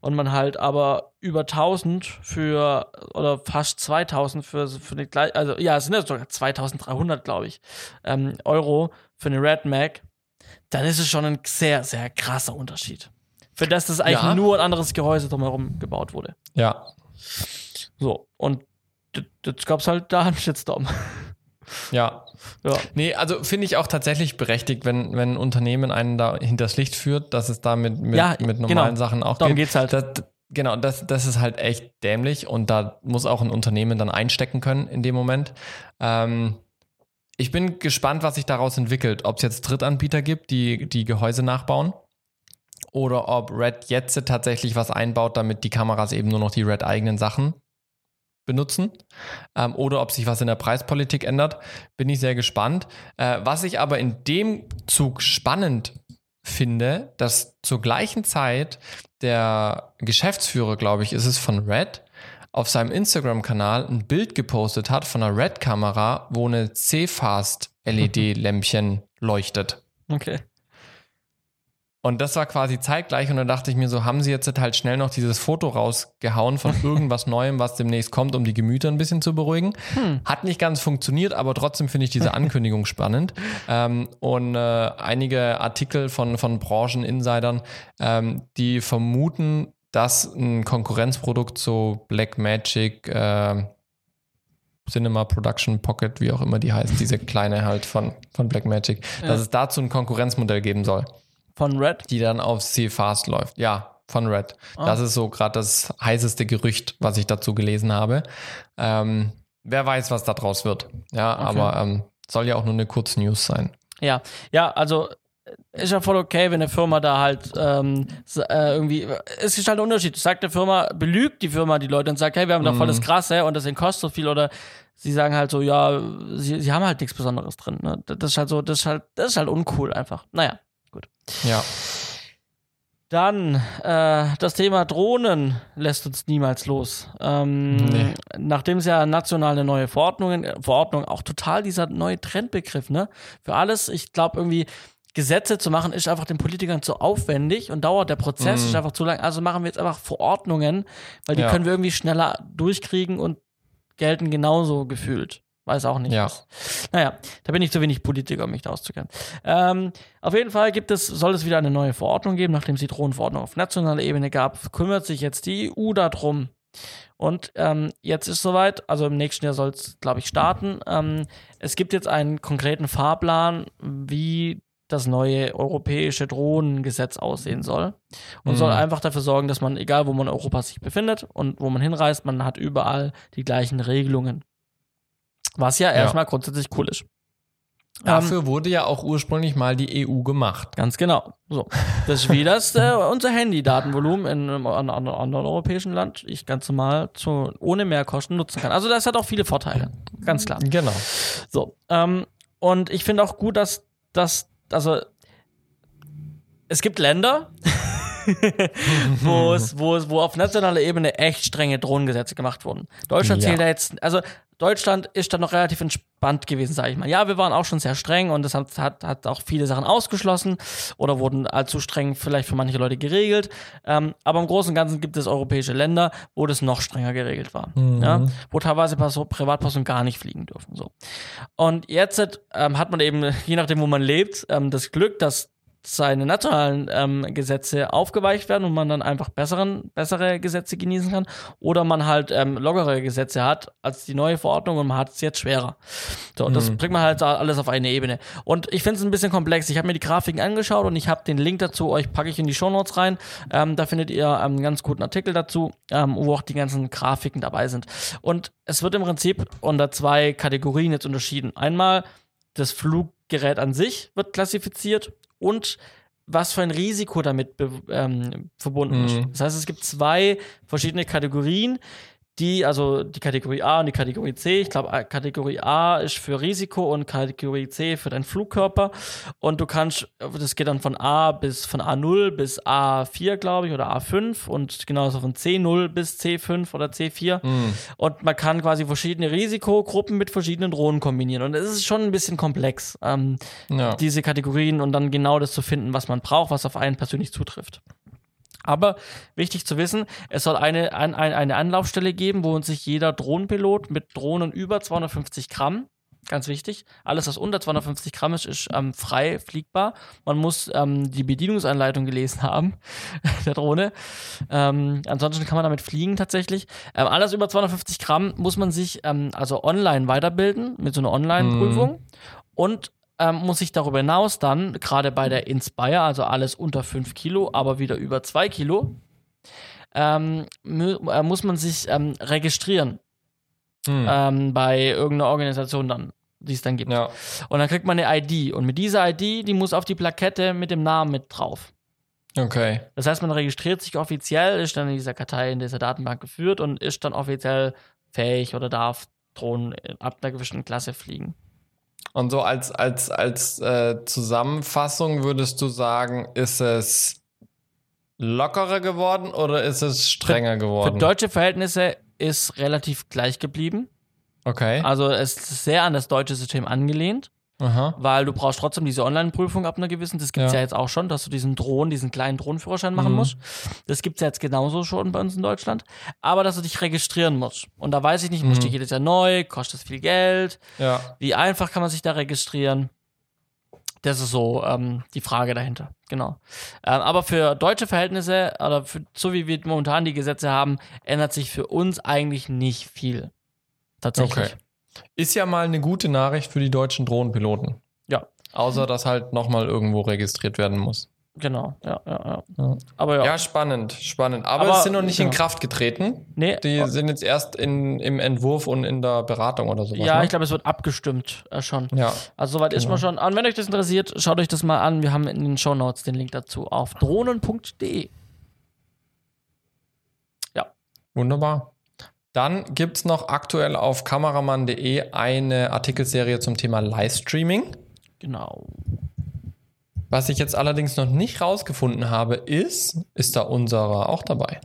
B: und man halt aber über 1000 für oder fast 2000 für für eine gleiche also ja es sind ja sogar 2300 glaube ich ähm, Euro für eine Red Mac dann ist es schon ein sehr sehr krasser Unterschied. Für das das eigentlich ja. nur ein anderes Gehäuse drumherum gebaut wurde.
A: Ja.
B: So und jetzt gab es halt da einen Shitstorm
A: ja. ja. Nee, also finde ich auch tatsächlich berechtigt, wenn, wenn ein Unternehmen einen da hinters Licht führt, dass es da mit, mit, ja, mit normalen genau. Sachen auch
B: Darum geht. geht's halt.
A: Das, genau, das, das ist halt echt dämlich und da muss auch ein Unternehmen dann einstecken können in dem Moment. Ähm, ich bin gespannt, was sich daraus entwickelt. Ob es jetzt Drittanbieter gibt, die die Gehäuse nachbauen oder ob Red jetzt tatsächlich was einbaut, damit die Kameras eben nur noch die Red eigenen Sachen benutzen ähm, oder ob sich was in der Preispolitik ändert. Bin ich sehr gespannt. Äh, was ich aber in dem Zug spannend finde, dass zur gleichen Zeit der Geschäftsführer, glaube ich, ist es von Red, auf seinem Instagram-Kanal ein Bild gepostet hat von einer Red-Kamera, wo eine C-Fast-LED-Lämpchen leuchtet.
B: Okay.
A: Und das war quasi zeitgleich und dann dachte ich mir so, haben sie jetzt halt schnell noch dieses Foto rausgehauen von irgendwas Neuem, was demnächst kommt, um die Gemüter ein bisschen zu beruhigen. Hm. Hat nicht ganz funktioniert, aber trotzdem finde ich diese Ankündigung spannend. Ähm, und äh, einige Artikel von, von Brancheninsidern, ähm, die vermuten, dass ein Konkurrenzprodukt so Blackmagic, äh, Cinema Production Pocket, wie auch immer die heißt, diese kleine halt von, von Blackmagic, ja. dass es dazu ein Konkurrenzmodell geben soll.
B: Von Red?
A: Die dann auf C-Fast läuft. Ja, von Red. Ah. Das ist so gerade das heißeste Gerücht, was ich dazu gelesen habe. Ähm, wer weiß, was da draus wird. Ja, okay. aber ähm, soll ja auch nur eine Kurznews sein.
B: Ja, ja, also ist ja voll okay, wenn eine Firma da halt ähm, äh, irgendwie, es ist halt ein Unterschied. Sagt eine Firma, belügt die Firma die Leute und sagt, hey, wir haben da voll das mhm. Krasse und deswegen kostet so viel oder sie sagen halt so, ja, sie, sie haben halt nichts Besonderes drin. Ne? Das ist halt so, das ist halt, das ist halt uncool einfach. Naja.
A: Ja.
B: Dann äh, das Thema Drohnen lässt uns niemals los. Ähm, nee. Nachdem es ja national eine neue Verordnung, Verordnung auch total dieser neue Trendbegriff, ne? Für alles, ich glaube irgendwie Gesetze zu machen, ist einfach den Politikern zu aufwendig und dauert der Prozess, mm. ist einfach zu lang. Also machen wir jetzt einfach Verordnungen, weil die ja. können wir irgendwie schneller durchkriegen und gelten genauso gefühlt. Weiß auch nicht.
A: Ja.
B: Naja, da bin ich zu wenig Politiker, um mich da auszukennen. Ähm, auf jeden Fall gibt es, soll es wieder eine neue Verordnung geben, nachdem es die Drohnenverordnung auf nationaler Ebene gab, kümmert sich jetzt die EU darum. Und ähm, jetzt ist soweit, also im nächsten Jahr soll es, glaube ich, starten. Ähm, es gibt jetzt einen konkreten Fahrplan, wie das neue europäische Drohnengesetz aussehen soll. Und mhm. soll einfach dafür sorgen, dass man, egal wo man in Europa sich befindet und wo man hinreist, man hat überall die gleichen Regelungen. Was ja erstmal grundsätzlich cool ist.
A: Dafür ähm, wurde ja auch ursprünglich mal die EU gemacht.
B: Ganz genau. So. Das ist wie das äh, unser Handy-Datenvolumen in einem anderen, anderen europäischen Land ich ganz normal zu, ohne Mehrkosten nutzen kann. Also das hat auch viele Vorteile. Ganz klar.
A: Genau.
B: So. Ähm, und ich finde auch gut, dass das, also es gibt Länder, wo es, wo es, wo auf nationaler Ebene echt strenge Drohnengesetze gemacht wurden. Deutschland ja. zählt da jetzt, also Deutschland ist da noch relativ entspannt gewesen, sage ich mal. Ja, wir waren auch schon sehr streng und das hat, hat, hat auch viele Sachen ausgeschlossen oder wurden allzu streng vielleicht für manche Leute geregelt. Ähm, aber im Großen und Ganzen gibt es europäische Länder, wo das noch strenger geregelt war. Mhm. Ja? Wo teilweise Privatpersonen gar nicht fliegen dürfen. So. Und jetzt ähm, hat man eben, je nachdem, wo man lebt, ähm, das Glück, dass seine nationalen ähm, Gesetze aufgeweicht werden und man dann einfach besseren, bessere Gesetze genießen kann. Oder man halt ähm, lockere Gesetze hat als die neue Verordnung und man hat es jetzt schwerer. So, und mhm. das bringt man halt alles auf eine Ebene. Und ich finde es ein bisschen komplex. Ich habe mir die Grafiken angeschaut und ich habe den Link dazu, euch packe ich in die Shownotes rein. Ähm, da findet ihr einen ganz guten Artikel dazu, ähm, wo auch die ganzen Grafiken dabei sind. Und es wird im Prinzip unter zwei Kategorien jetzt unterschieden. Einmal das Fluggerät an sich wird klassifiziert und was für ein Risiko damit ähm, verbunden ist. Mhm. Das heißt, es gibt zwei verschiedene Kategorien, die, also die Kategorie A und die Kategorie C. Ich glaube, äh, Kategorie A ist für Risiko und Kategorie C für deinen Flugkörper. Und du kannst, das geht dann von A bis von A0 bis A4, glaube ich, oder A5 und genauso von C0 bis C5 oder C4. Mhm. Und man kann quasi verschiedene Risikogruppen mit verschiedenen Drohnen kombinieren. Und es ist schon ein bisschen komplex, ähm, ja. diese Kategorien und dann genau das zu finden, was man braucht, was auf einen persönlich zutrifft. Aber wichtig zu wissen, es soll eine, ein, eine Anlaufstelle geben, wo sich jeder Drohnenpilot mit Drohnen über 250 Gramm, ganz wichtig, alles was unter 250 Gramm ist, ist ähm, frei fliegbar. Man muss ähm, die Bedienungsanleitung gelesen haben der Drohne. Ähm, ansonsten kann man damit fliegen tatsächlich. Ähm, alles über 250 Gramm muss man sich ähm, also online weiterbilden mit so einer Online-Prüfung. Mhm. Und ähm, muss ich darüber hinaus dann, gerade bei der Inspire, also alles unter 5 Kilo, aber wieder über 2 Kilo, ähm, äh, muss man sich ähm, registrieren. Hm. Ähm, bei irgendeiner Organisation dann, die es dann gibt.
A: Ja.
B: Und dann kriegt man eine ID. Und mit dieser ID, die muss auf die Plakette mit dem Namen mit drauf.
A: Okay.
B: Das heißt, man registriert sich offiziell, ist dann in dieser Kartei, in dieser Datenbank geführt und ist dann offiziell fähig oder darf Drohnen ab einer gewissen Klasse fliegen.
A: Und so als, als, als äh, Zusammenfassung würdest du sagen, ist es lockerer geworden oder ist es strenger geworden?
B: Für deutsche Verhältnisse ist relativ gleich geblieben.
A: Okay.
B: Also es ist sehr an das deutsche System angelehnt.
A: Aha.
B: weil du brauchst trotzdem diese Online-Prüfung ab einer gewissen, das gibt's ja.
A: Ja.
B: ja jetzt auch schon, dass du diesen Drohnen, diesen kleinen Drohnenführerschein machen
A: Mhm.
B: musst. Das gibt's ja jetzt genauso schon bei uns in Deutschland. Aber dass du dich registrieren musst. Und da weiß ich nicht, musst du
A: Mhm.
B: jedes Jahr neu, kostet es viel Geld,
A: Ja.
B: wie einfach kann man sich da registrieren? Das ist so ähm, die Frage dahinter, genau. Ähm, aber für deutsche Verhältnisse, oder für, so wie wir momentan die Gesetze haben, ändert sich für uns eigentlich nicht viel. Tatsächlich.
A: Okay. Ist ja mal eine gute Nachricht für die deutschen Drohnenpiloten.
B: Ja.
A: Außer, dass halt nochmal irgendwo registriert werden muss.
B: Genau, ja, ja, ja.
A: Ja.
B: Aber ja,
A: Ja, spannend, spannend. Aber,
B: Aber-
A: es sind noch nicht in
B: ja.
A: Kraft getreten.
B: nee,
A: Die sind jetzt erst in, im Entwurf und in der Beratung oder sowas.
B: Ja,
A: ne?
B: ich glaube, es wird abgestimmt äh, schon.
A: Ja.
B: Also soweit ist
A: Genau.
B: man schon. Und wenn euch das interessiert, schaut euch das mal an. Wir haben in den Shownotes den Link dazu auf drohnen.de.
A: Wunderbar. Dann gibt es noch aktuell auf kameramann.de eine Artikelserie zum Thema Livestreaming.
B: Genau.
A: Was ich jetzt allerdings noch nicht rausgefunden habe, ist, ist da unserer auch dabei?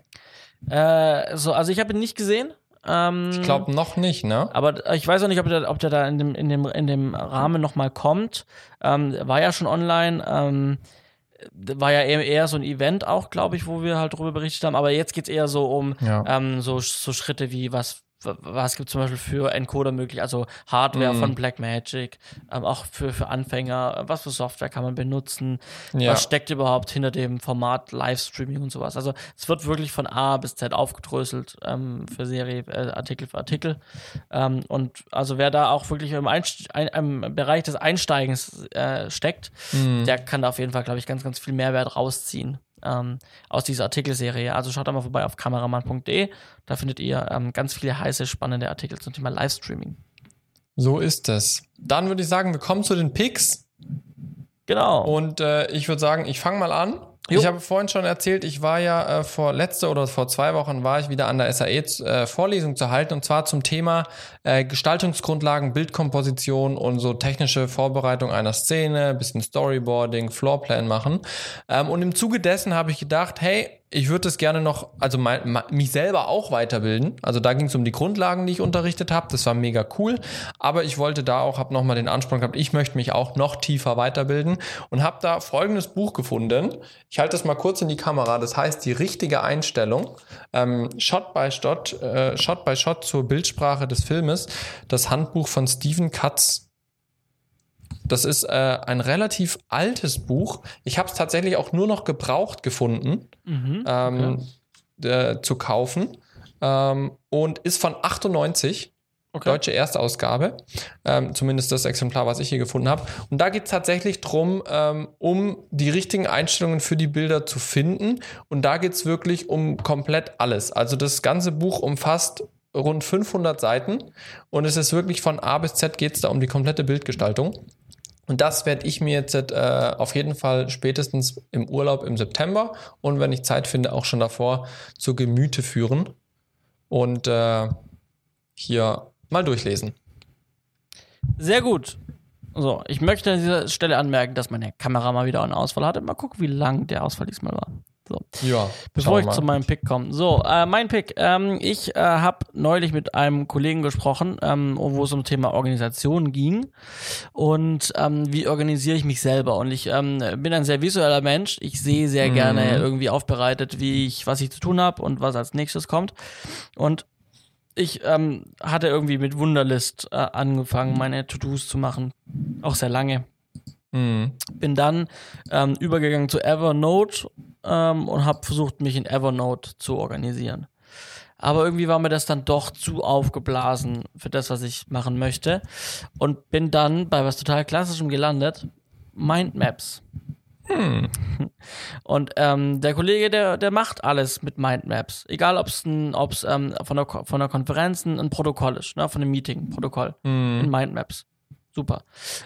B: Äh, so, also ich habe ihn nicht gesehen. Ähm,
A: Ich glaube noch nicht, ne?
B: Aber ich weiß auch nicht, ob der, ob der da in dem, in dem, in dem Rahmen nochmal kommt. Ähm, war ja schon online. Ähm, war ja eher, eher so ein Event auch, glaube ich, wo wir halt drüber berichtet haben. Aber jetzt geht's eher so um
A: Ja.
B: ähm, so, so Schritte wie was was gibt zum Beispiel für Encoder möglich, also Hardware
A: Mhm.
B: von Blackmagic, ähm, auch für, für Anfänger, was für Software kann man benutzen,
A: Ja.
B: was steckt überhaupt hinter dem Format Livestreaming und sowas. Also es wird wirklich von A bis Z aufgedröselt ähm, für Serie, äh, Artikel für Artikel. Ähm, und also wer da auch wirklich im, Einst ein, im Bereich des Einsteigens äh, steckt,
A: Mhm.
B: der kann da auf jeden Fall, glaube ich, ganz, ganz viel Mehrwert rausziehen ähm, aus dieser Artikelserie. Also schaut da mal vorbei auf kameramann.de. Da findet ihr ähm, ganz viele heiße, spannende Artikel zum Thema Livestreaming.
A: So ist es. Dann würde ich sagen, wir kommen zu den Picks.
B: Genau.
A: Und äh, ich würde sagen, ich fange mal an.
B: Jo.
A: Ich habe vorhin schon erzählt, ich war ja äh, vor letzte oder vor zwei Wochen war ich wieder an der SAE äh, Vorlesung zu halten und zwar zum Thema äh, Gestaltungsgrundlagen, Bildkomposition und so technische Vorbereitung einer Szene, bisschen Storyboarding, Floorplan machen. Ähm, und im Zuge dessen habe ich gedacht, hey, ich würde das gerne noch, also mein, mich selber auch weiterbilden. Also da ging es um die Grundlagen, die ich unterrichtet habe. Das war mega cool. Aber ich wollte da auch, habe nochmal den Anspruch gehabt, ich möchte mich auch noch tiefer weiterbilden und habe da folgendes Buch gefunden. Ich halte das mal kurz in die Kamera. Das heißt die richtige Einstellung. Ähm, Shot by Shot, äh, Shot by Shot zur Bildsprache des Filmes. Das Handbuch von Stephen Katz. Das ist äh, ein relativ altes Buch. Ich habe es tatsächlich auch nur noch gebraucht gefunden
B: Mhm.
A: ähm, äh, zu kaufen ähm, und ist von 98.
B: Okay.
A: Deutsche Erstausgabe, ähm, zumindest das Exemplar, was ich hier gefunden habe. Und da geht es tatsächlich drum, ähm, um die richtigen Einstellungen für die Bilder zu finden. Und da geht es wirklich um komplett alles. Also das ganze Buch umfasst rund 500 Seiten und es ist wirklich von A bis Z geht es da um die komplette Bildgestaltung. Und das werde ich mir jetzt äh, auf jeden Fall spätestens im Urlaub im September und wenn ich Zeit finde, auch schon davor zu Gemüte führen und äh, hier mal durchlesen.
B: Sehr gut. So, ich möchte an dieser Stelle anmerken, dass meine Kamera mal wieder einen Ausfall hatte. Mal gucken, wie lang der Ausfall diesmal war. So.
A: Ja,
B: Bevor ich zu meinem Pick komme. So, äh, mein Pick. Ähm, ich äh, habe neulich mit einem Kollegen gesprochen, ähm, wo es um das Thema Organisation ging. Und ähm, wie organisiere ich mich selber? Und ich ähm, bin ein sehr visueller Mensch. Ich sehe sehr
A: Mhm.
B: gerne irgendwie aufbereitet, wie ich, was ich zu tun habe und was als nächstes kommt. Und ich ähm, hatte irgendwie mit Wunderlist äh, angefangen, meine To-Dos zu machen. Auch sehr lange
A: Mhm.
B: bin dann ähm, übergegangen zu Evernote ähm, und habe versucht, mich in Evernote zu organisieren. Aber irgendwie war mir das dann doch zu aufgeblasen für das, was ich machen möchte. Und bin dann bei was total Klassischem gelandet. Mindmaps.
A: Hm.
B: Und ähm, der Kollege, der, der macht alles mit Mindmaps. Egal, ob es ähm, von, der, von der Konferenz ein, Protokoll ist, ne, von einem Meeting, Protokoll in
A: Mhm.
B: Mindmaps. Super.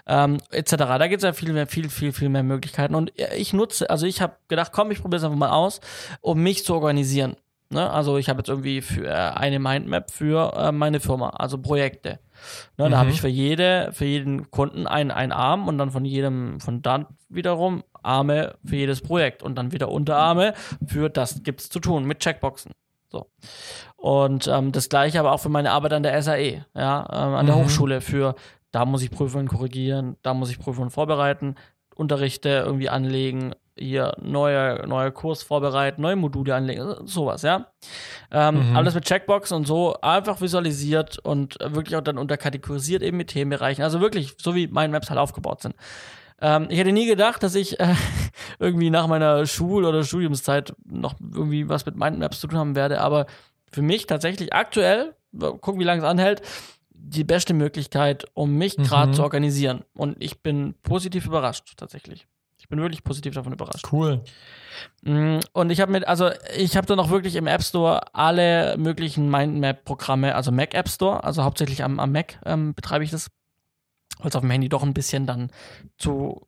B: Ähm, etc. Da gibt es ja viel mehr, viel, viel, viel mehr Möglichkeiten. Und ich nutze, also ich habe gedacht, komm, ich probiere es einfach mal aus, um mich zu organisieren. Ne? Also ich habe jetzt irgendwie für äh, eine Mindmap für äh, meine Firma, also Projekte. Ne, mhm. Da habe ich für jede, für jeden Kunden einen, einen Arm und dann von jedem, von dann wiederum Arme für jedes Projekt und dann wieder Unterarme für das gibt es zu tun mit Checkboxen. So. Und ähm, das gleiche aber auch für meine Arbeit an der SAE, ja, ähm, an der mhm. Hochschule für da muss ich Prüfungen korrigieren, da muss ich Prüfungen vorbereiten, Unterrichte irgendwie anlegen, hier neue, neue Kurs vorbereiten, neue Module anlegen, sowas, ja. Ähm, mhm. Alles mit Checkbox und so einfach visualisiert und wirklich auch dann unterkategorisiert eben mit Themenbereichen. Also wirklich, so wie meine Maps halt aufgebaut sind. Ähm, ich hätte nie gedacht, dass ich äh, irgendwie nach meiner Schul- oder Studiumszeit noch irgendwie was mit Mindmaps zu tun haben werde, aber für mich tatsächlich aktuell, gucken, wie lange es anhält, die beste Möglichkeit, um mich gerade mhm. zu organisieren. Und ich bin positiv überrascht, tatsächlich. Ich bin wirklich positiv davon überrascht.
A: Cool.
B: Mm, und ich habe mit, also ich habe dann auch wirklich im App Store alle möglichen Mindmap-Programme, also Mac App Store, also hauptsächlich am, am Mac ähm, betreibe ich das, weil es auf dem Handy doch ein bisschen dann zu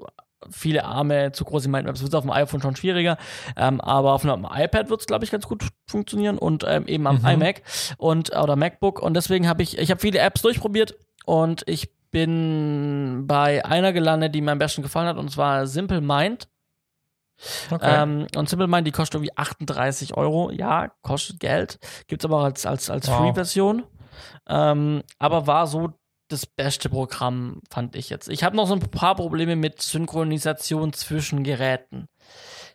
B: viele Arme, zu große Mindmaps. Wird auf dem iPhone schon schwieriger, ähm, aber auf einem iPad wird es, glaube ich, ganz gut funktionieren und ähm, eben am mhm. iMac und oder MacBook. Und deswegen habe ich, ich habe viele Apps durchprobiert und ich bin bei einer gelandet, die mir am besten gefallen hat, und zwar Simple Mind. Okay. Ähm, und Simple Mind, die kostet irgendwie 38 Euro. Ja, kostet Geld. Gibt es aber auch als, als, als wow. Free-Version. Ähm, aber war so das beste Programm, fand ich jetzt. Ich habe noch so ein paar Probleme mit Synchronisation zwischen Geräten.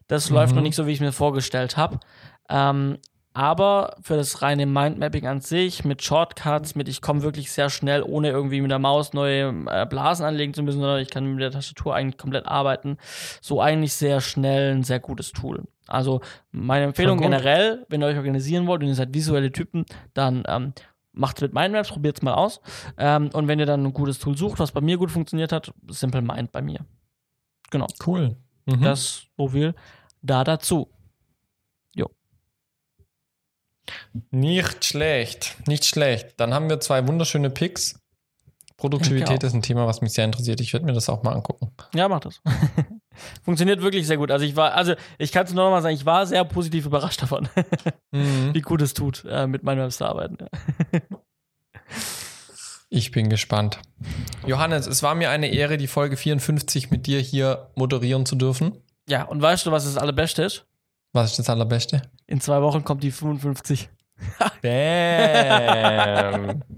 B: Das mhm. läuft noch nicht so, wie ich mir vorgestellt habe. Ähm, aber für das reine Mindmapping an sich, mit Shortcuts, mit ich komme wirklich sehr schnell, ohne irgendwie mit der Maus neue äh, Blasen anlegen zu müssen, sondern ich kann mit der Tastatur eigentlich komplett arbeiten. So eigentlich sehr schnell ein sehr gutes Tool. Also meine Empfehlung generell, wenn ihr euch organisieren wollt und ihr seid visuelle Typen, dann ähm, macht es mit Mindmaps, probiert es mal aus. Ähm, und wenn ihr dann ein gutes Tool sucht, was bei mir gut funktioniert hat, Simple Mind bei mir. Genau.
A: Cool.
B: Mhm. Das so viel da dazu. Jo.
A: Nicht schlecht. Nicht schlecht. Dann haben wir zwei wunderschöne Picks. Produktivität ist ein Thema, was mich sehr interessiert. Ich werde mir das auch mal angucken.
B: Ja, mach das. Funktioniert wirklich sehr gut. Also ich war, also ich kann es nur noch mal sagen, ich war sehr positiv überrascht davon, mhm. wie gut es tut, äh, mit meinem zu arbeiten.
A: ich bin gespannt. Johannes, es war mir eine Ehre, die Folge 54 mit dir hier moderieren zu dürfen.
B: Ja, und weißt du, was das Allerbeste ist?
A: Was ist das Allerbeste?
B: In zwei Wochen kommt die 55.
A: Bam.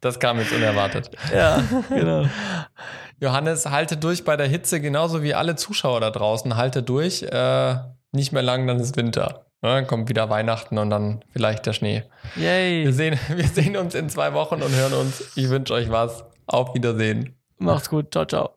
A: Das kam jetzt unerwartet.
B: Ja, genau.
A: Johannes, halte durch bei der Hitze, genauso wie alle Zuschauer da draußen. Halte durch. Äh, nicht mehr lang, dann ist Winter. Ja, dann kommt wieder Weihnachten und dann vielleicht der Schnee.
B: Yay.
A: Wir sehen, wir sehen uns in zwei Wochen und hören uns. Ich wünsche euch was. Auf Wiedersehen.
B: Macht's gut. Ciao, ciao.